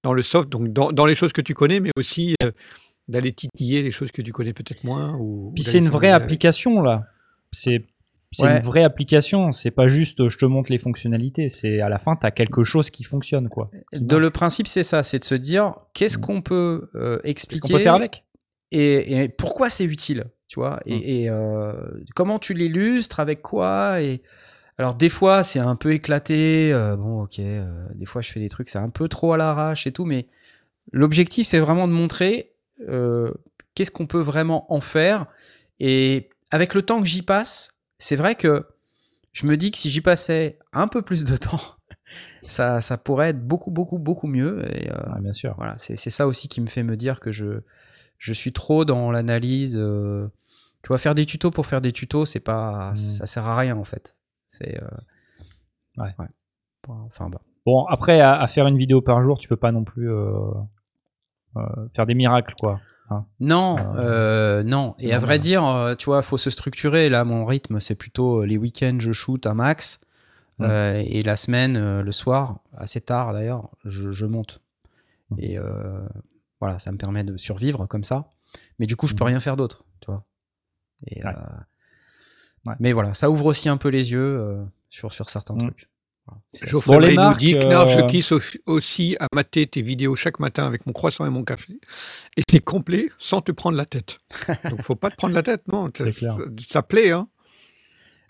dans le soft, donc dans, dans les choses que tu connais, mais aussi euh, d'aller titiller les choses que tu connais peut-être moins. Ou, Puis c'est une vraie application là. C'est c'est Ouais. une vraie application. C'est pas juste euh, je te montre les fonctionnalités. C'est à la fin t'as quelque chose qui fonctionne quoi. De le principe, c'est ça, c'est de se dire qu'est-ce Mm. qu'on peut euh, Qu'est-ce expliquer qu'on peut faire avec et, et pourquoi c'est utile, tu vois, et, Mm. et, euh, comment tu l'illustres, avec quoi, et alors des fois c'est un peu éclaté, euh, bon ok, euh, des fois je fais des trucs c'est un peu trop à l'arrache et tout, mais l'objectif c'est vraiment de montrer euh, qu'est-ce qu'on peut vraiment en faire, et avec le temps que j'y passe, c'est vrai que je me dis que si j'y passais un peu plus de temps, ça, ça pourrait être beaucoup beaucoup beaucoup mieux, et euh, Ouais, Bien sûr. voilà, c'est c'est ça aussi qui me fait me dire que je, je suis trop dans l'analyse. euh, tu vois, faire des tutos pour faire des tutos, c'est pas, Mm. ça sert à rien en fait. C'est euh, Ouais. Bon, Enfin, bah. Bon après à, à faire une vidéo par jour, tu peux pas non plus faire des miracles quoi. Non, Euh, euh, non. Et à vrai dire, euh, tu vois, faut se structurer. Là, mon rythme, c'est plutôt les week-ends, je shoot un max. Euh, et la semaine, euh, le soir, assez tard d'ailleurs, je, je monte. Et voilà, ça me permet de survivre comme ça. Mais du coup, je peux Mhm. rien faire d'autre, tu vois. Et, Ouais. Ouais. Mais voilà, ça ouvre aussi un peu les yeux sur, sur certains Mm. trucs. Geoffrey Bon, les nous dit Knarf, je euh, au- aussi à mater tes vidéos chaque matin avec mon croissant et mon café. Et c'est complet sans te prendre la tête. Donc faut pas te prendre la tête, non. Clair. Ça, ça plaît, hein.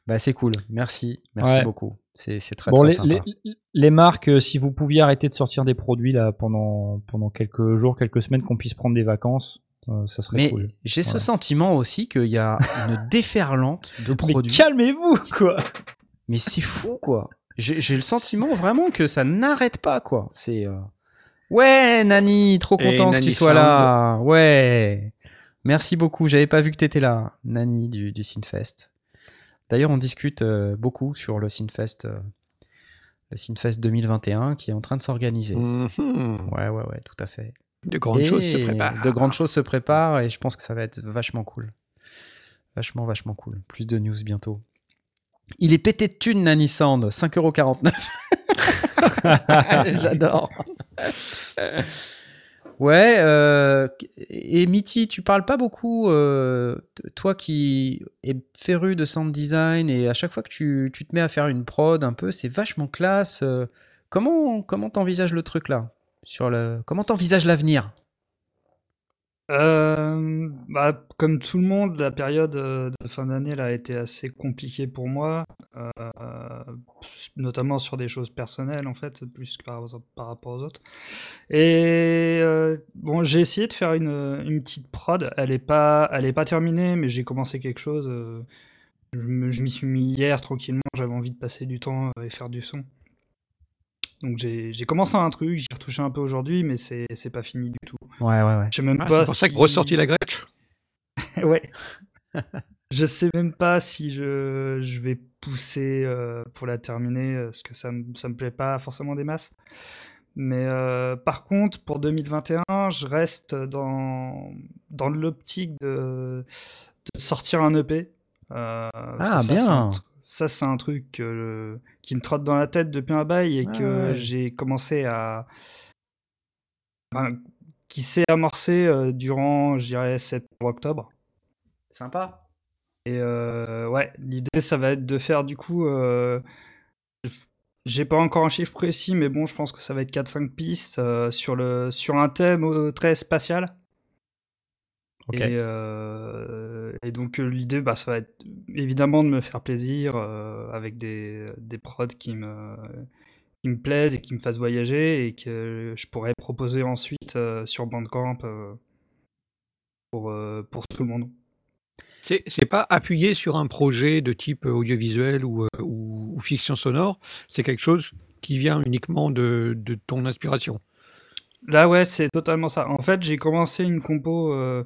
Bah, c'est cool. Merci. Merci Ouais. beaucoup. C'est c'est très, bon, très les, sympa. les- les marques, euh, si vous pouviez arrêter de sortir des produits là pendant, pendant quelques jours, quelques semaines, qu'on puisse prendre des vacances, euh, ça serait Mais cool. j'ai ce sentiment aussi qu'il y a une déferlante de Mais produits. calmez-vous, quoi Mais c'est fou, quoi. J'ai le sentiment vraiment que ça n'arrête pas, quoi. C'est. euh, Ouais, Nani, trop Et content que Nani tu sois Sound. là. Ouais. Merci beaucoup. J'avais pas vu que t'étais là, Nani du, du Synfest. D'ailleurs, on discute euh, beaucoup sur le Synfest, euh, le Synfest 2021 qui est en train de s'organiser. Mhm. Ouais, ouais, ouais, tout à fait. De grandes choses se préparent. De grandes choses se préparent et je pense que ça va être vachement cool. Vachement, vachement cool. Plus de news bientôt. Il est pété de thunes, Nani Sand. 5,49€. J'adore. Ouais, euh, et Mitty, tu parles pas beaucoup, euh, toi qui es féru de sound design et à chaque fois que tu, tu te mets à faire une prod un peu, c'est vachement classe. euh, comment comment t'envisages le truc là? Sur le comment t'envisages l'avenir? Euh, bah, comme tout le monde, la période euh, de fin d'année a été assez compliquée pour moi, euh, notamment sur des choses personnelles en fait, plus que par, rapport aux autres. Et bon, j'ai essayé de faire une, une petite prod. Elle est pas, pas terminée, mais j'ai commencé quelque chose. je m'y suis mis hier tranquillement. J'avais envie de passer du temps et faire du son. Donc j'ai commencé un truc, j'y retouché un peu aujourd'hui, mais c'est c'est pas fini du tout. Ouais, ouais, ouais. Je sais même Ah, pas c'est pour ça que ressorti la Gretsch. ouais. je sais même pas si je, je vais pousser euh, pour la terminer, euh, parce que ça me, ça me plaît pas forcément des masses. Mais euh, par contre, pour 2021, je reste dans, dans l'optique de, de sortir un EP. Euh, Ah, ça, Ça, c'est un truc que- qui me trotte dans la tête depuis un bail et Ah, que ouais. j'ai commencé à. qui s'est amorcé euh, durant, je dirais, septembre-octobre. Sympa. Et euh, ouais, l'idée, ça va être de faire du coup. euh, j'ai pas encore un chiffre précis, mais bon, je pense que ça va être 4-5 pistes euh, sur, le, sur un thème euh, très spatial. Et, euh, et donc euh, l'idée, bah, ça va être évidemment de me faire plaisir euh, avec des, des prods qui me, qui me plaisent et qui me fassent voyager et que je pourrais proposer ensuite euh, sur Bandcamp euh, pour, euh, pour tout le monde. C'est c'est pas appuyé sur un projet de type audiovisuel ou, ou, ou fiction sonore, c'est quelque chose qui vient uniquement de, de ton inspiration. Là, ouais, c'est totalement ça. En fait, j'ai commencé une compo euh,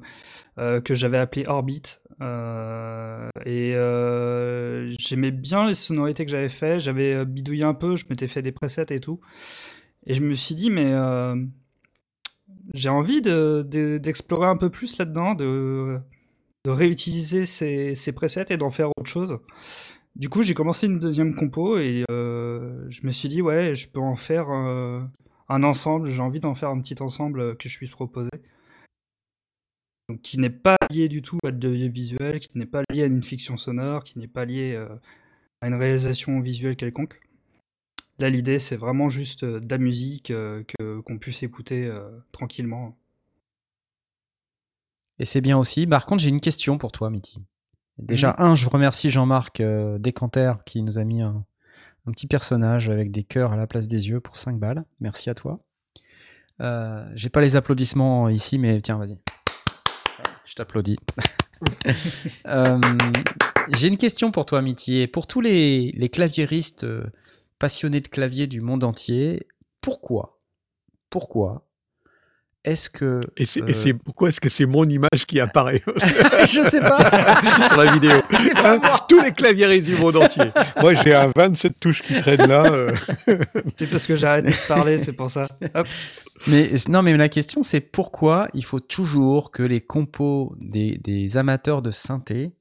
euh, que j'avais appelée Orbit. euh, et j'aimais bien les sonorités que j'avais fait. J'avais bidouillé un peu, je m'étais fait des presets et tout. Et je me suis dit, mais j'ai envie de- de- d'explorer un peu plus là-dedans, de, réutiliser ces, ces presets et d'en faire autre chose. Du coup, j'ai commencé une deuxième compo et je me suis dit, ouais, je peux en faire un ensemble. J'ai envie d'en faire un petit ensemble euh, que je puisse proposer. Donc, qui n'est pas lié du tout à de visuel, qui n'est pas lié à une fiction sonore, qui n'est pas lié euh, à une réalisation visuelle quelconque. Là, l'idée, c'est vraiment juste euh, de la musique euh, que qu'on puisse écouter euh, tranquillement. Et c'est bien aussi. Par contre, j'ai une question pour toi, Mitty. Déjà, Mhm. un, je remercie Jean-Marc Descanter qui nous a mis un, un petit personnage avec des cœurs à la place des yeux pour 5 balles. Merci à toi. Euh, j'ai pas les applaudissements ici, mais tiens, vas-y. Je t'applaudis. Euh, j'ai une question pour toi. Et pour tous les, les claviéristes euh, passionnés de clavier du monde entier, pourquoi? Pourquoi est-ce que. Et c'est euh, et c'est- pourquoi est-ce que c'est mon image qui apparaît Je sais pas. sur la vidéo Hein, Tous les claviéristes du monde entier. Moi, j'ai un 27 touches qui traînent là. euh. C'est parce que j'arrête de parler, c'est pour ça. Hop. Mais non, mais la question c'est pourquoi il faut toujours que les compos des, des amateurs de synthé,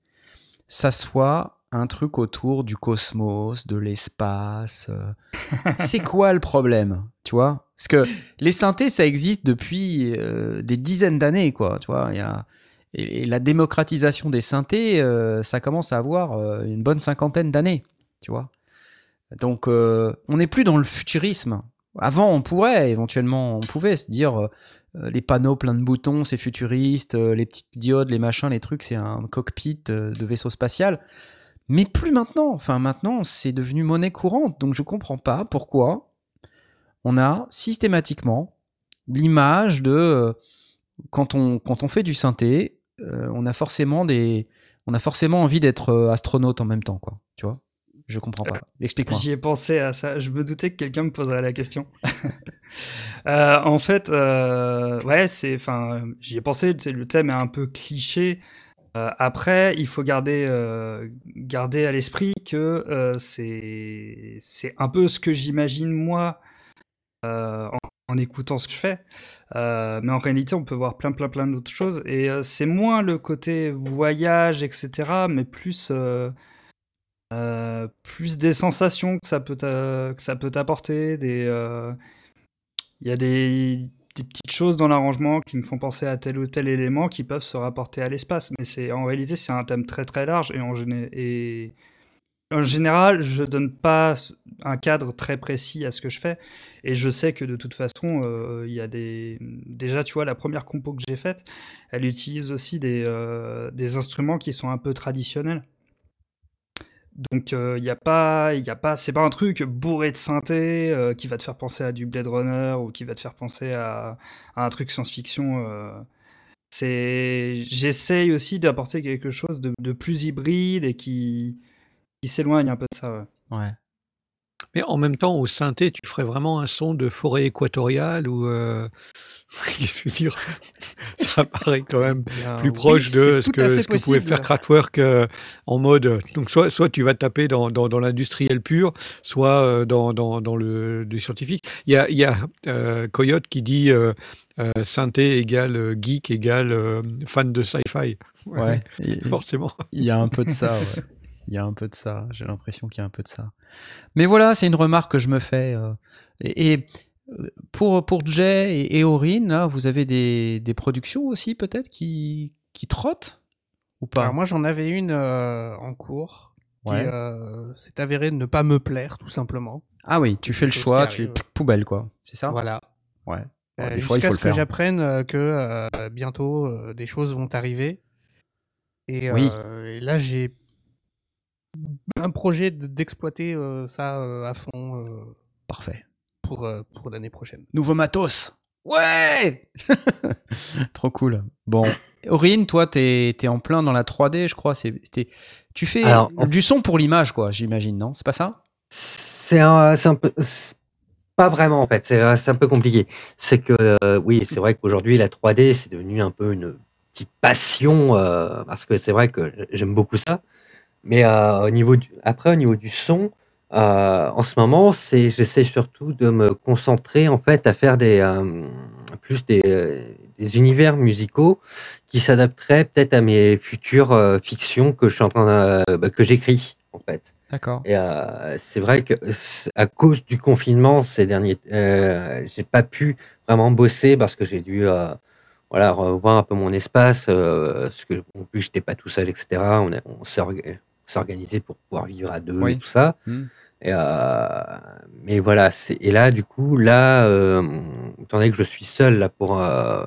ça soit un truc autour du cosmos, de l'espace. euh. c'est quoi le problème, tu vois? Parce que les synthés, ça existe depuis euh, des dizaines d'années, quoi. Tu vois, et, la démocratisation des synthés, euh, ça commence à avoir une bonne cinquantaine d'années, tu vois. Donc, on n'est plus dans le futurisme. Avant, on pourrait éventuellement, on pouvait se dire les panneaux pleins de boutons, c'est futuriste, les petites diodes, les machins, les trucs, c'est un cockpit de vaisseau spatial. Mais plus maintenant. Enfin, maintenant, c'est devenu monnaie courante. Donc, je comprends pas pourquoi on a systématiquement l'image de euh, quand on quand on fait du synthé, euh, on a forcément des on a forcément envie d'être euh, astronaute en même temps, quoi. Tu vois? Je comprends pas. Explique-moi. J'y ai pensé à ça. Je me doutais que quelqu'un me poserait la question. Euh, en fait, ouais, c'est, enfin, j'y ai pensé. Le thème est un peu cliché. Euh, après, il faut garder, euh, garder à l'esprit que euh, c'est, c'est un peu ce que j'imagine moi en, en écoutant ce que je fais. Mais en réalité, on peut voir plein, plein, plein d'autres choses. Et c'est moins le côté voyage, etc., mais plus plus des sensations que ça peut que ça peut t'apporter. Des, il y a des, des petites choses dans l'arrangement qui me font penser à tel ou tel élément qui peuvent se rapporter à l'espace. Mais c'est en réalité c'est un thème très très large et en, général je donne pas un cadre très précis à ce que je fais et je sais que de toute façon euh, il y a des déjà tu vois la première compo que j'ai faite elle utilise aussi des, euh, des instruments qui sont un peu traditionnels. Donc il y a pas, y a pas, c'est pas un truc bourré de synthé euh, qui va te faire penser à du Blade Runner ou qui va te faire penser à, un truc science-fiction. euh. C'est, j'essaye aussi d'apporter quelque chose de, plus hybride et qui, s'éloigne un peu de ça. Ouais. Mais en même temps, au synthé, tu ferais vraiment un son de forêt équatoriale ou. euh, Qu'est-ce que je veux dire? Ça paraît quand même Bien, plus oui, proche de ce tout à que, fait ce que pouvait possible. faire Kraftwerk euh, en mode. Donc, soit, soit tu vas taper dans, dans, dans l'industriel pur, soit euh, dans, dans, dans le, le scientifique. Il y a, il y a Coyote qui dit synthé égale geek égale fan de sci-fi. Ouais. Forcément. Il y a un peu de ça, ouais. Il y a un peu de ça. J'ai l'impression qu'il y a un peu de ça. Mais voilà, c'est une remarque que je me fais. euh, et, et, euh, pour, pour Jay et, et Aurine, là, vous avez des, des productions aussi, peut-être, qui, qui trottent Ou pas? Alors moi j'en avais une euh, en cours qui euh, s'est avérée ne pas me plaire tout simplement. Ah oui, tu fais le choix, tu arrivent. poubelle, quoi. C'est ça? Voilà. Ouais. Euh, Jusqu'à ce que j'apprenne que bientôt des choses vont arriver. Et, Oui. et là j'ai un projet d'exploiter euh, ça euh, à fond euh, Parfait. pour, euh, pour l'année prochaine. Nouveau matos Ouais Trop cool. Bon, Aurine, toi, t'es es en plein dans la 3D, je crois. C'est- c'était- Tu fais Alors, du son pour l'image, quoi, j'imagine, non? C'est pas ça? C'est un, c'est un peu, pas vraiment en fait. C'est c'est un peu compliqué. C'est que euh, oui, c'est vrai qu'aujourd'hui la 3D c'est devenu un peu une petite passion euh, parce que c'est vrai que j'aime beaucoup ça. Mais euh, au niveau du, après au niveau du son, euh, en ce moment, c'est j'essaie surtout de me concentrer en fait à faire des euh, plus des, des univers musicaux qui s'adapteraient peut-être à mes futures fictions que je suis en train de, bah, que j'écris en fait. D'accord. Et c'est vrai que c- à cause du confinement ces derniers, j'ai pas pu vraiment bosser parce que j'ai dû voilà revoir un peu mon espace, parce que en plus j'étais pas tout seul, etc. On, a- on s'est orga- s'est organisé pour pouvoir vivre à deux Oui. et tout ça. Hmm. Et, euh, mais voilà, et là du coup là, euh, étant donné que je suis seul là pour euh,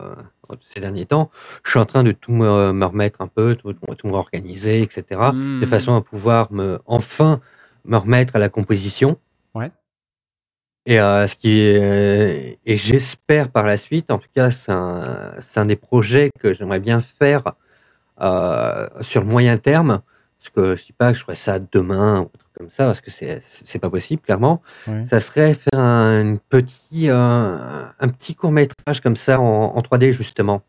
ces derniers temps, je suis en train de tout me, me remettre un peu, tout, tout me réorganiser, etc de Hmm. façon à pouvoir me enfin me remettre à la composition. Ouais. Et ce qui est, et j'espère par la suite, en tout cas, c'est un, un des projets que j'aimerais bien faire sur le moyen terme. Parce que je dis pas que je ferai ça demain ou un truc comme ça, parce que c'est c'est pas possible clairement. Ouais. Ça serait faire un petit euh, un petit court métrage comme ça en, en 3D justement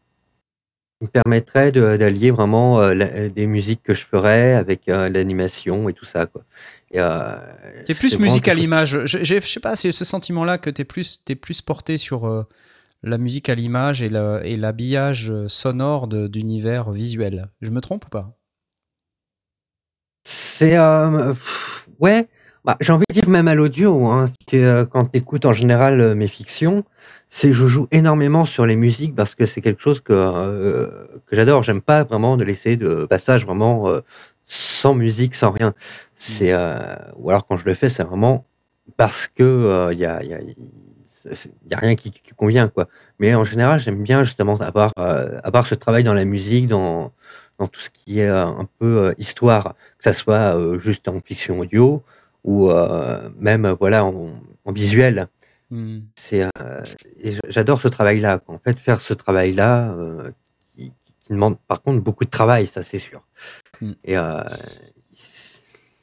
qui me permettrait de- d'allier vraiment euh, la- des musiques que je ferais avec euh, l'animation et tout ça quoi. Et, euh, T'es plus musique à l'image. Je, je sais pas, c'est ce sentiment-là que t'es plus, t'es plus porté sur la musique à l'image et l'habillage sonore d'univers visuel. Je me trompe ou pas? C'est euh, ouais, bah, j'ai envie de dire même à l'audio, hein, que euh, quand tu écoutes en général euh, mes fictions, c'est je joue énormément sur les musiques parce que c'est quelque chose que euh, que j'adore. J'aime pas vraiment de laisser de passage vraiment euh, sans musique, sans rien. C'est, euh, ou alors quand je le fais, c'est vraiment parce que il y a, y a il y a rien qui, qui, convient quoi. Mais en général, j'aime bien justement avoir, avoir ce travail dans la musique, dans, dans tout ce qui est un peu histoire, que ça soit juste en fiction audio ou même voilà en, en visuel. Mmh. C'est, j'adore ce travail-là. En fait, faire ce travail-là, qui, qui, demande par contre beaucoup de travail, ça c'est sûr. Mmh. Et,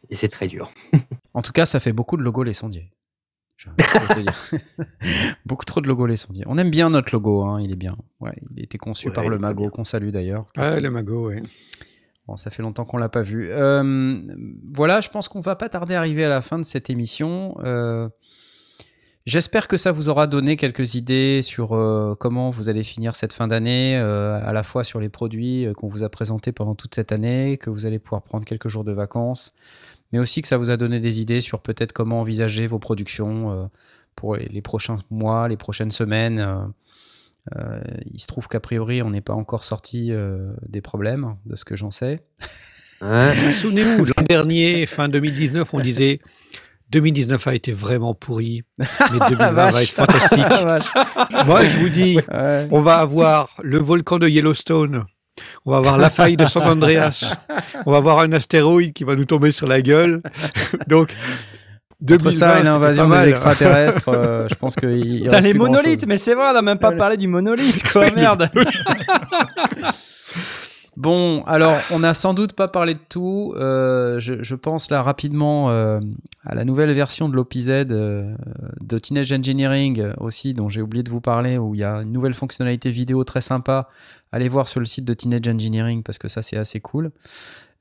et c'est très dur. en tout cas, ça fait beaucoup de logos les sondiers. Je vais te dire. beaucoup trop de logos les sondiers. On aime bien notre logo, hein, il est bien. Ouais, il a été conçu Ouais, par le Mago, qu'on salue d'ailleurs. Ah, le magot, ouais. Bon, ça fait longtemps qu'on l'a pas vu. Euh, voilà, je pense qu'on va pas tarder à arriver à la fin de cette émission. Euh, J'espère que ça vous aura donné quelques idées sur euh, comment vous allez finir cette fin d'année, euh, à la fois sur les produits qu'on vous a présentés pendant toute cette année, que vous allez pouvoir prendre quelques jours de vacances, mais aussi que ça vous a donné des idées sur peut-être comment envisager vos productions euh, pour les, les prochains mois, les prochaines semaines. Euh, euh, il se trouve qu'a priori, on n'est pas encore sorti euh, des problèmes, de ce que j'en sais. Hein Ah, Souvenez-vous, l'an dernier, fin 2019, on disait 2019 a été vraiment pourri, mais 2020 va être fantastique. Vache. Moi, je vous dis, Ouais. on va avoir le volcan de Yellowstone, on va avoir la faille de San Andreas, on va avoir un astéroïde qui va nous tomber sur la gueule. Donc, Entre 2020, ça et l'invasion des extraterrestres, euh, je pense qu'il il T'as les monolithes, mais c'est vrai, on n'a même pas parlé du monolithe, quoi, merde. Bon, alors, on n'a sans doute pas parlé de tout. Euh, je, je pense là rapidement euh, à la nouvelle version de l'OPZ euh, de Teenage Engineering aussi, dont j'ai oublié de vous parler, où il y a une nouvelle fonctionnalité vidéo très sympa. Allez voir sur le site de Teenage Engineering parce que ça, c'est assez cool.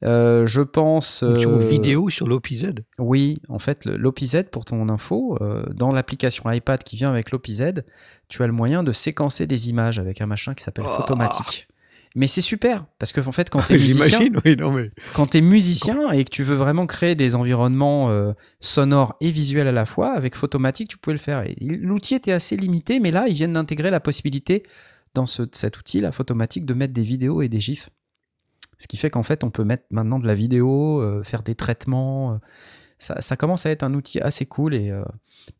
Euh, je pense. Euh, vidéo sur l'OPZ. Oui, en fait, l'OPZ, pour ton info, euh, dans l'application iPad qui vient avec l'OPZ, tu as le moyen de séquencer des images avec un machin qui s'appelle Oh. Photomatic. Mais c'est super, parce que en fait, quand tu es musicien, J'imagine, oui, non mais. quand tu es musicien et que tu veux vraiment créer des environnements euh, sonores et visuels à la fois, avec Photomatic, tu pouvais le faire. L'outil était assez limité, mais là, ils viennent d'intégrer la possibilité dans ce- cet outil, la Photomatic, de mettre des vidéos et des gifs. Ce qui fait qu'en fait, on peut mettre maintenant de la vidéo, euh, faire des traitements. euh, ça, ça commence à être un outil assez cool. Et euh,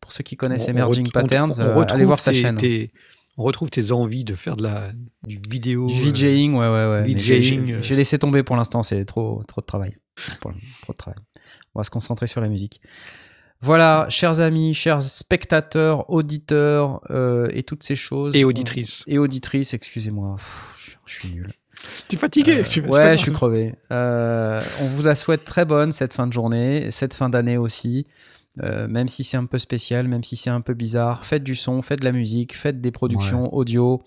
pour ceux qui connaissent on- Emerging on- Patterns, on allez voir sa tes- chaîne. tes- on retrouve tes envies de faire de la, du vidéo. Du VJing, ouais, ouais, ouais. VJing, J'ai j'ai laissé tomber pour l'instant, c'est trop, trop de travail. Pour- trop de travail. On va se concentrer sur la musique. Voilà, chers amis, chers spectateurs, auditeurs euh, et toutes ces choses. Et on- auditrices. Et auditrices, excusez-moi. Je suis- je suis nul. Tu es fatigué. Euh, tu- c'est pas ouais, je suis crevé. Euh, on vous la souhaite très bonne cette fin de journée, cette fin d'année aussi. Euh, même si c'est un peu spécial, même si c'est un peu bizarre, faites du son, faites de la musique, faites des productions audio.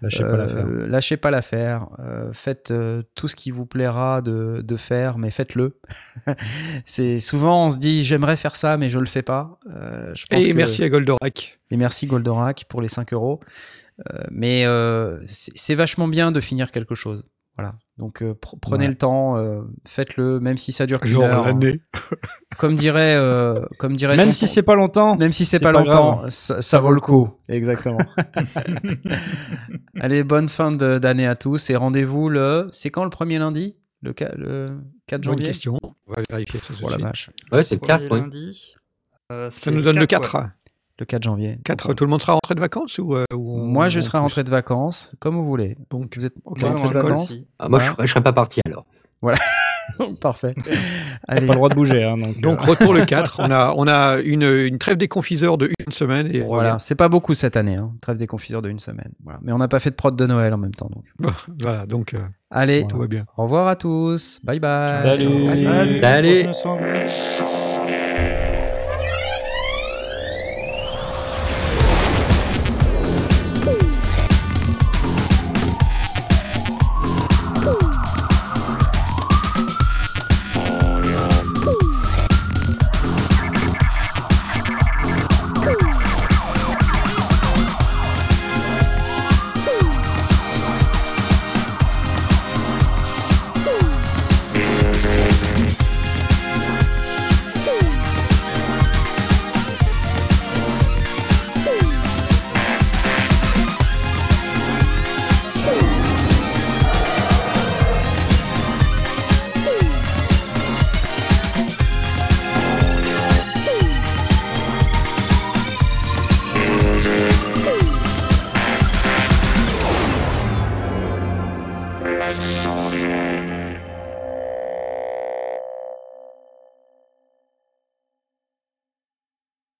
Lâchez pas l'affaire. Euh, lâchez pas l'affaire. Euh, faites euh, tout ce qui vous plaira de, de faire, mais faites-le. c'est souvent on se dit j'aimerais faire ça, mais je le fais pas. Euh, je pense Et que- merci à Goldorak. et merci Goldorak pour les 5 euros. Euh, mais euh, c'est c'est vachement bien de finir quelque chose. Voilà. Donc euh, pr- prenez Ouais. le temps, euh, faites-le, même si ça dure qu'une Genre heure. l'année. Comme dirait, euh, comme dirait Même si c'est pas longtemps. même si c'est pas, pas longtemps, ça, ça vaut le coup. Exactement. Allez, bonne fin d'année à tous et rendez-vous le. C'est quand le premier lundi? Le, ca- le 4 Bonne janvier? question. On va vérifier ça. Oh la vache. Ouais, c'est le 4, Premier oui. lundi. Euh, Ça nous donne le quatre, 4. ouais. Le 4 janvier. 4. Tout le monde sera rentré de vacances ou, euh, ou Moi, je serai rentré de vacances, comme vous voulez. Donc, Vous êtes Ok, vous êtes rentré rentré de vacances. Ah, moi, je, Voilà. serais- je serais pas parti alors. Parfait. T'as Allez, pas le droit de bouger. Hein, donc, donc euh, retour le 4. On a, on a une, une trêve des confiseurs de une semaine. Et voilà, c'est pas beaucoup cette année, hein. trêve des confiseurs de une semaine. Voilà. Mais on n'a pas fait de prod de Noël en même temps. Donc. Voilà, donc euh, Allez, Voilà. tout va bien. au revoir à tous. Bye bye. Salut. Salut.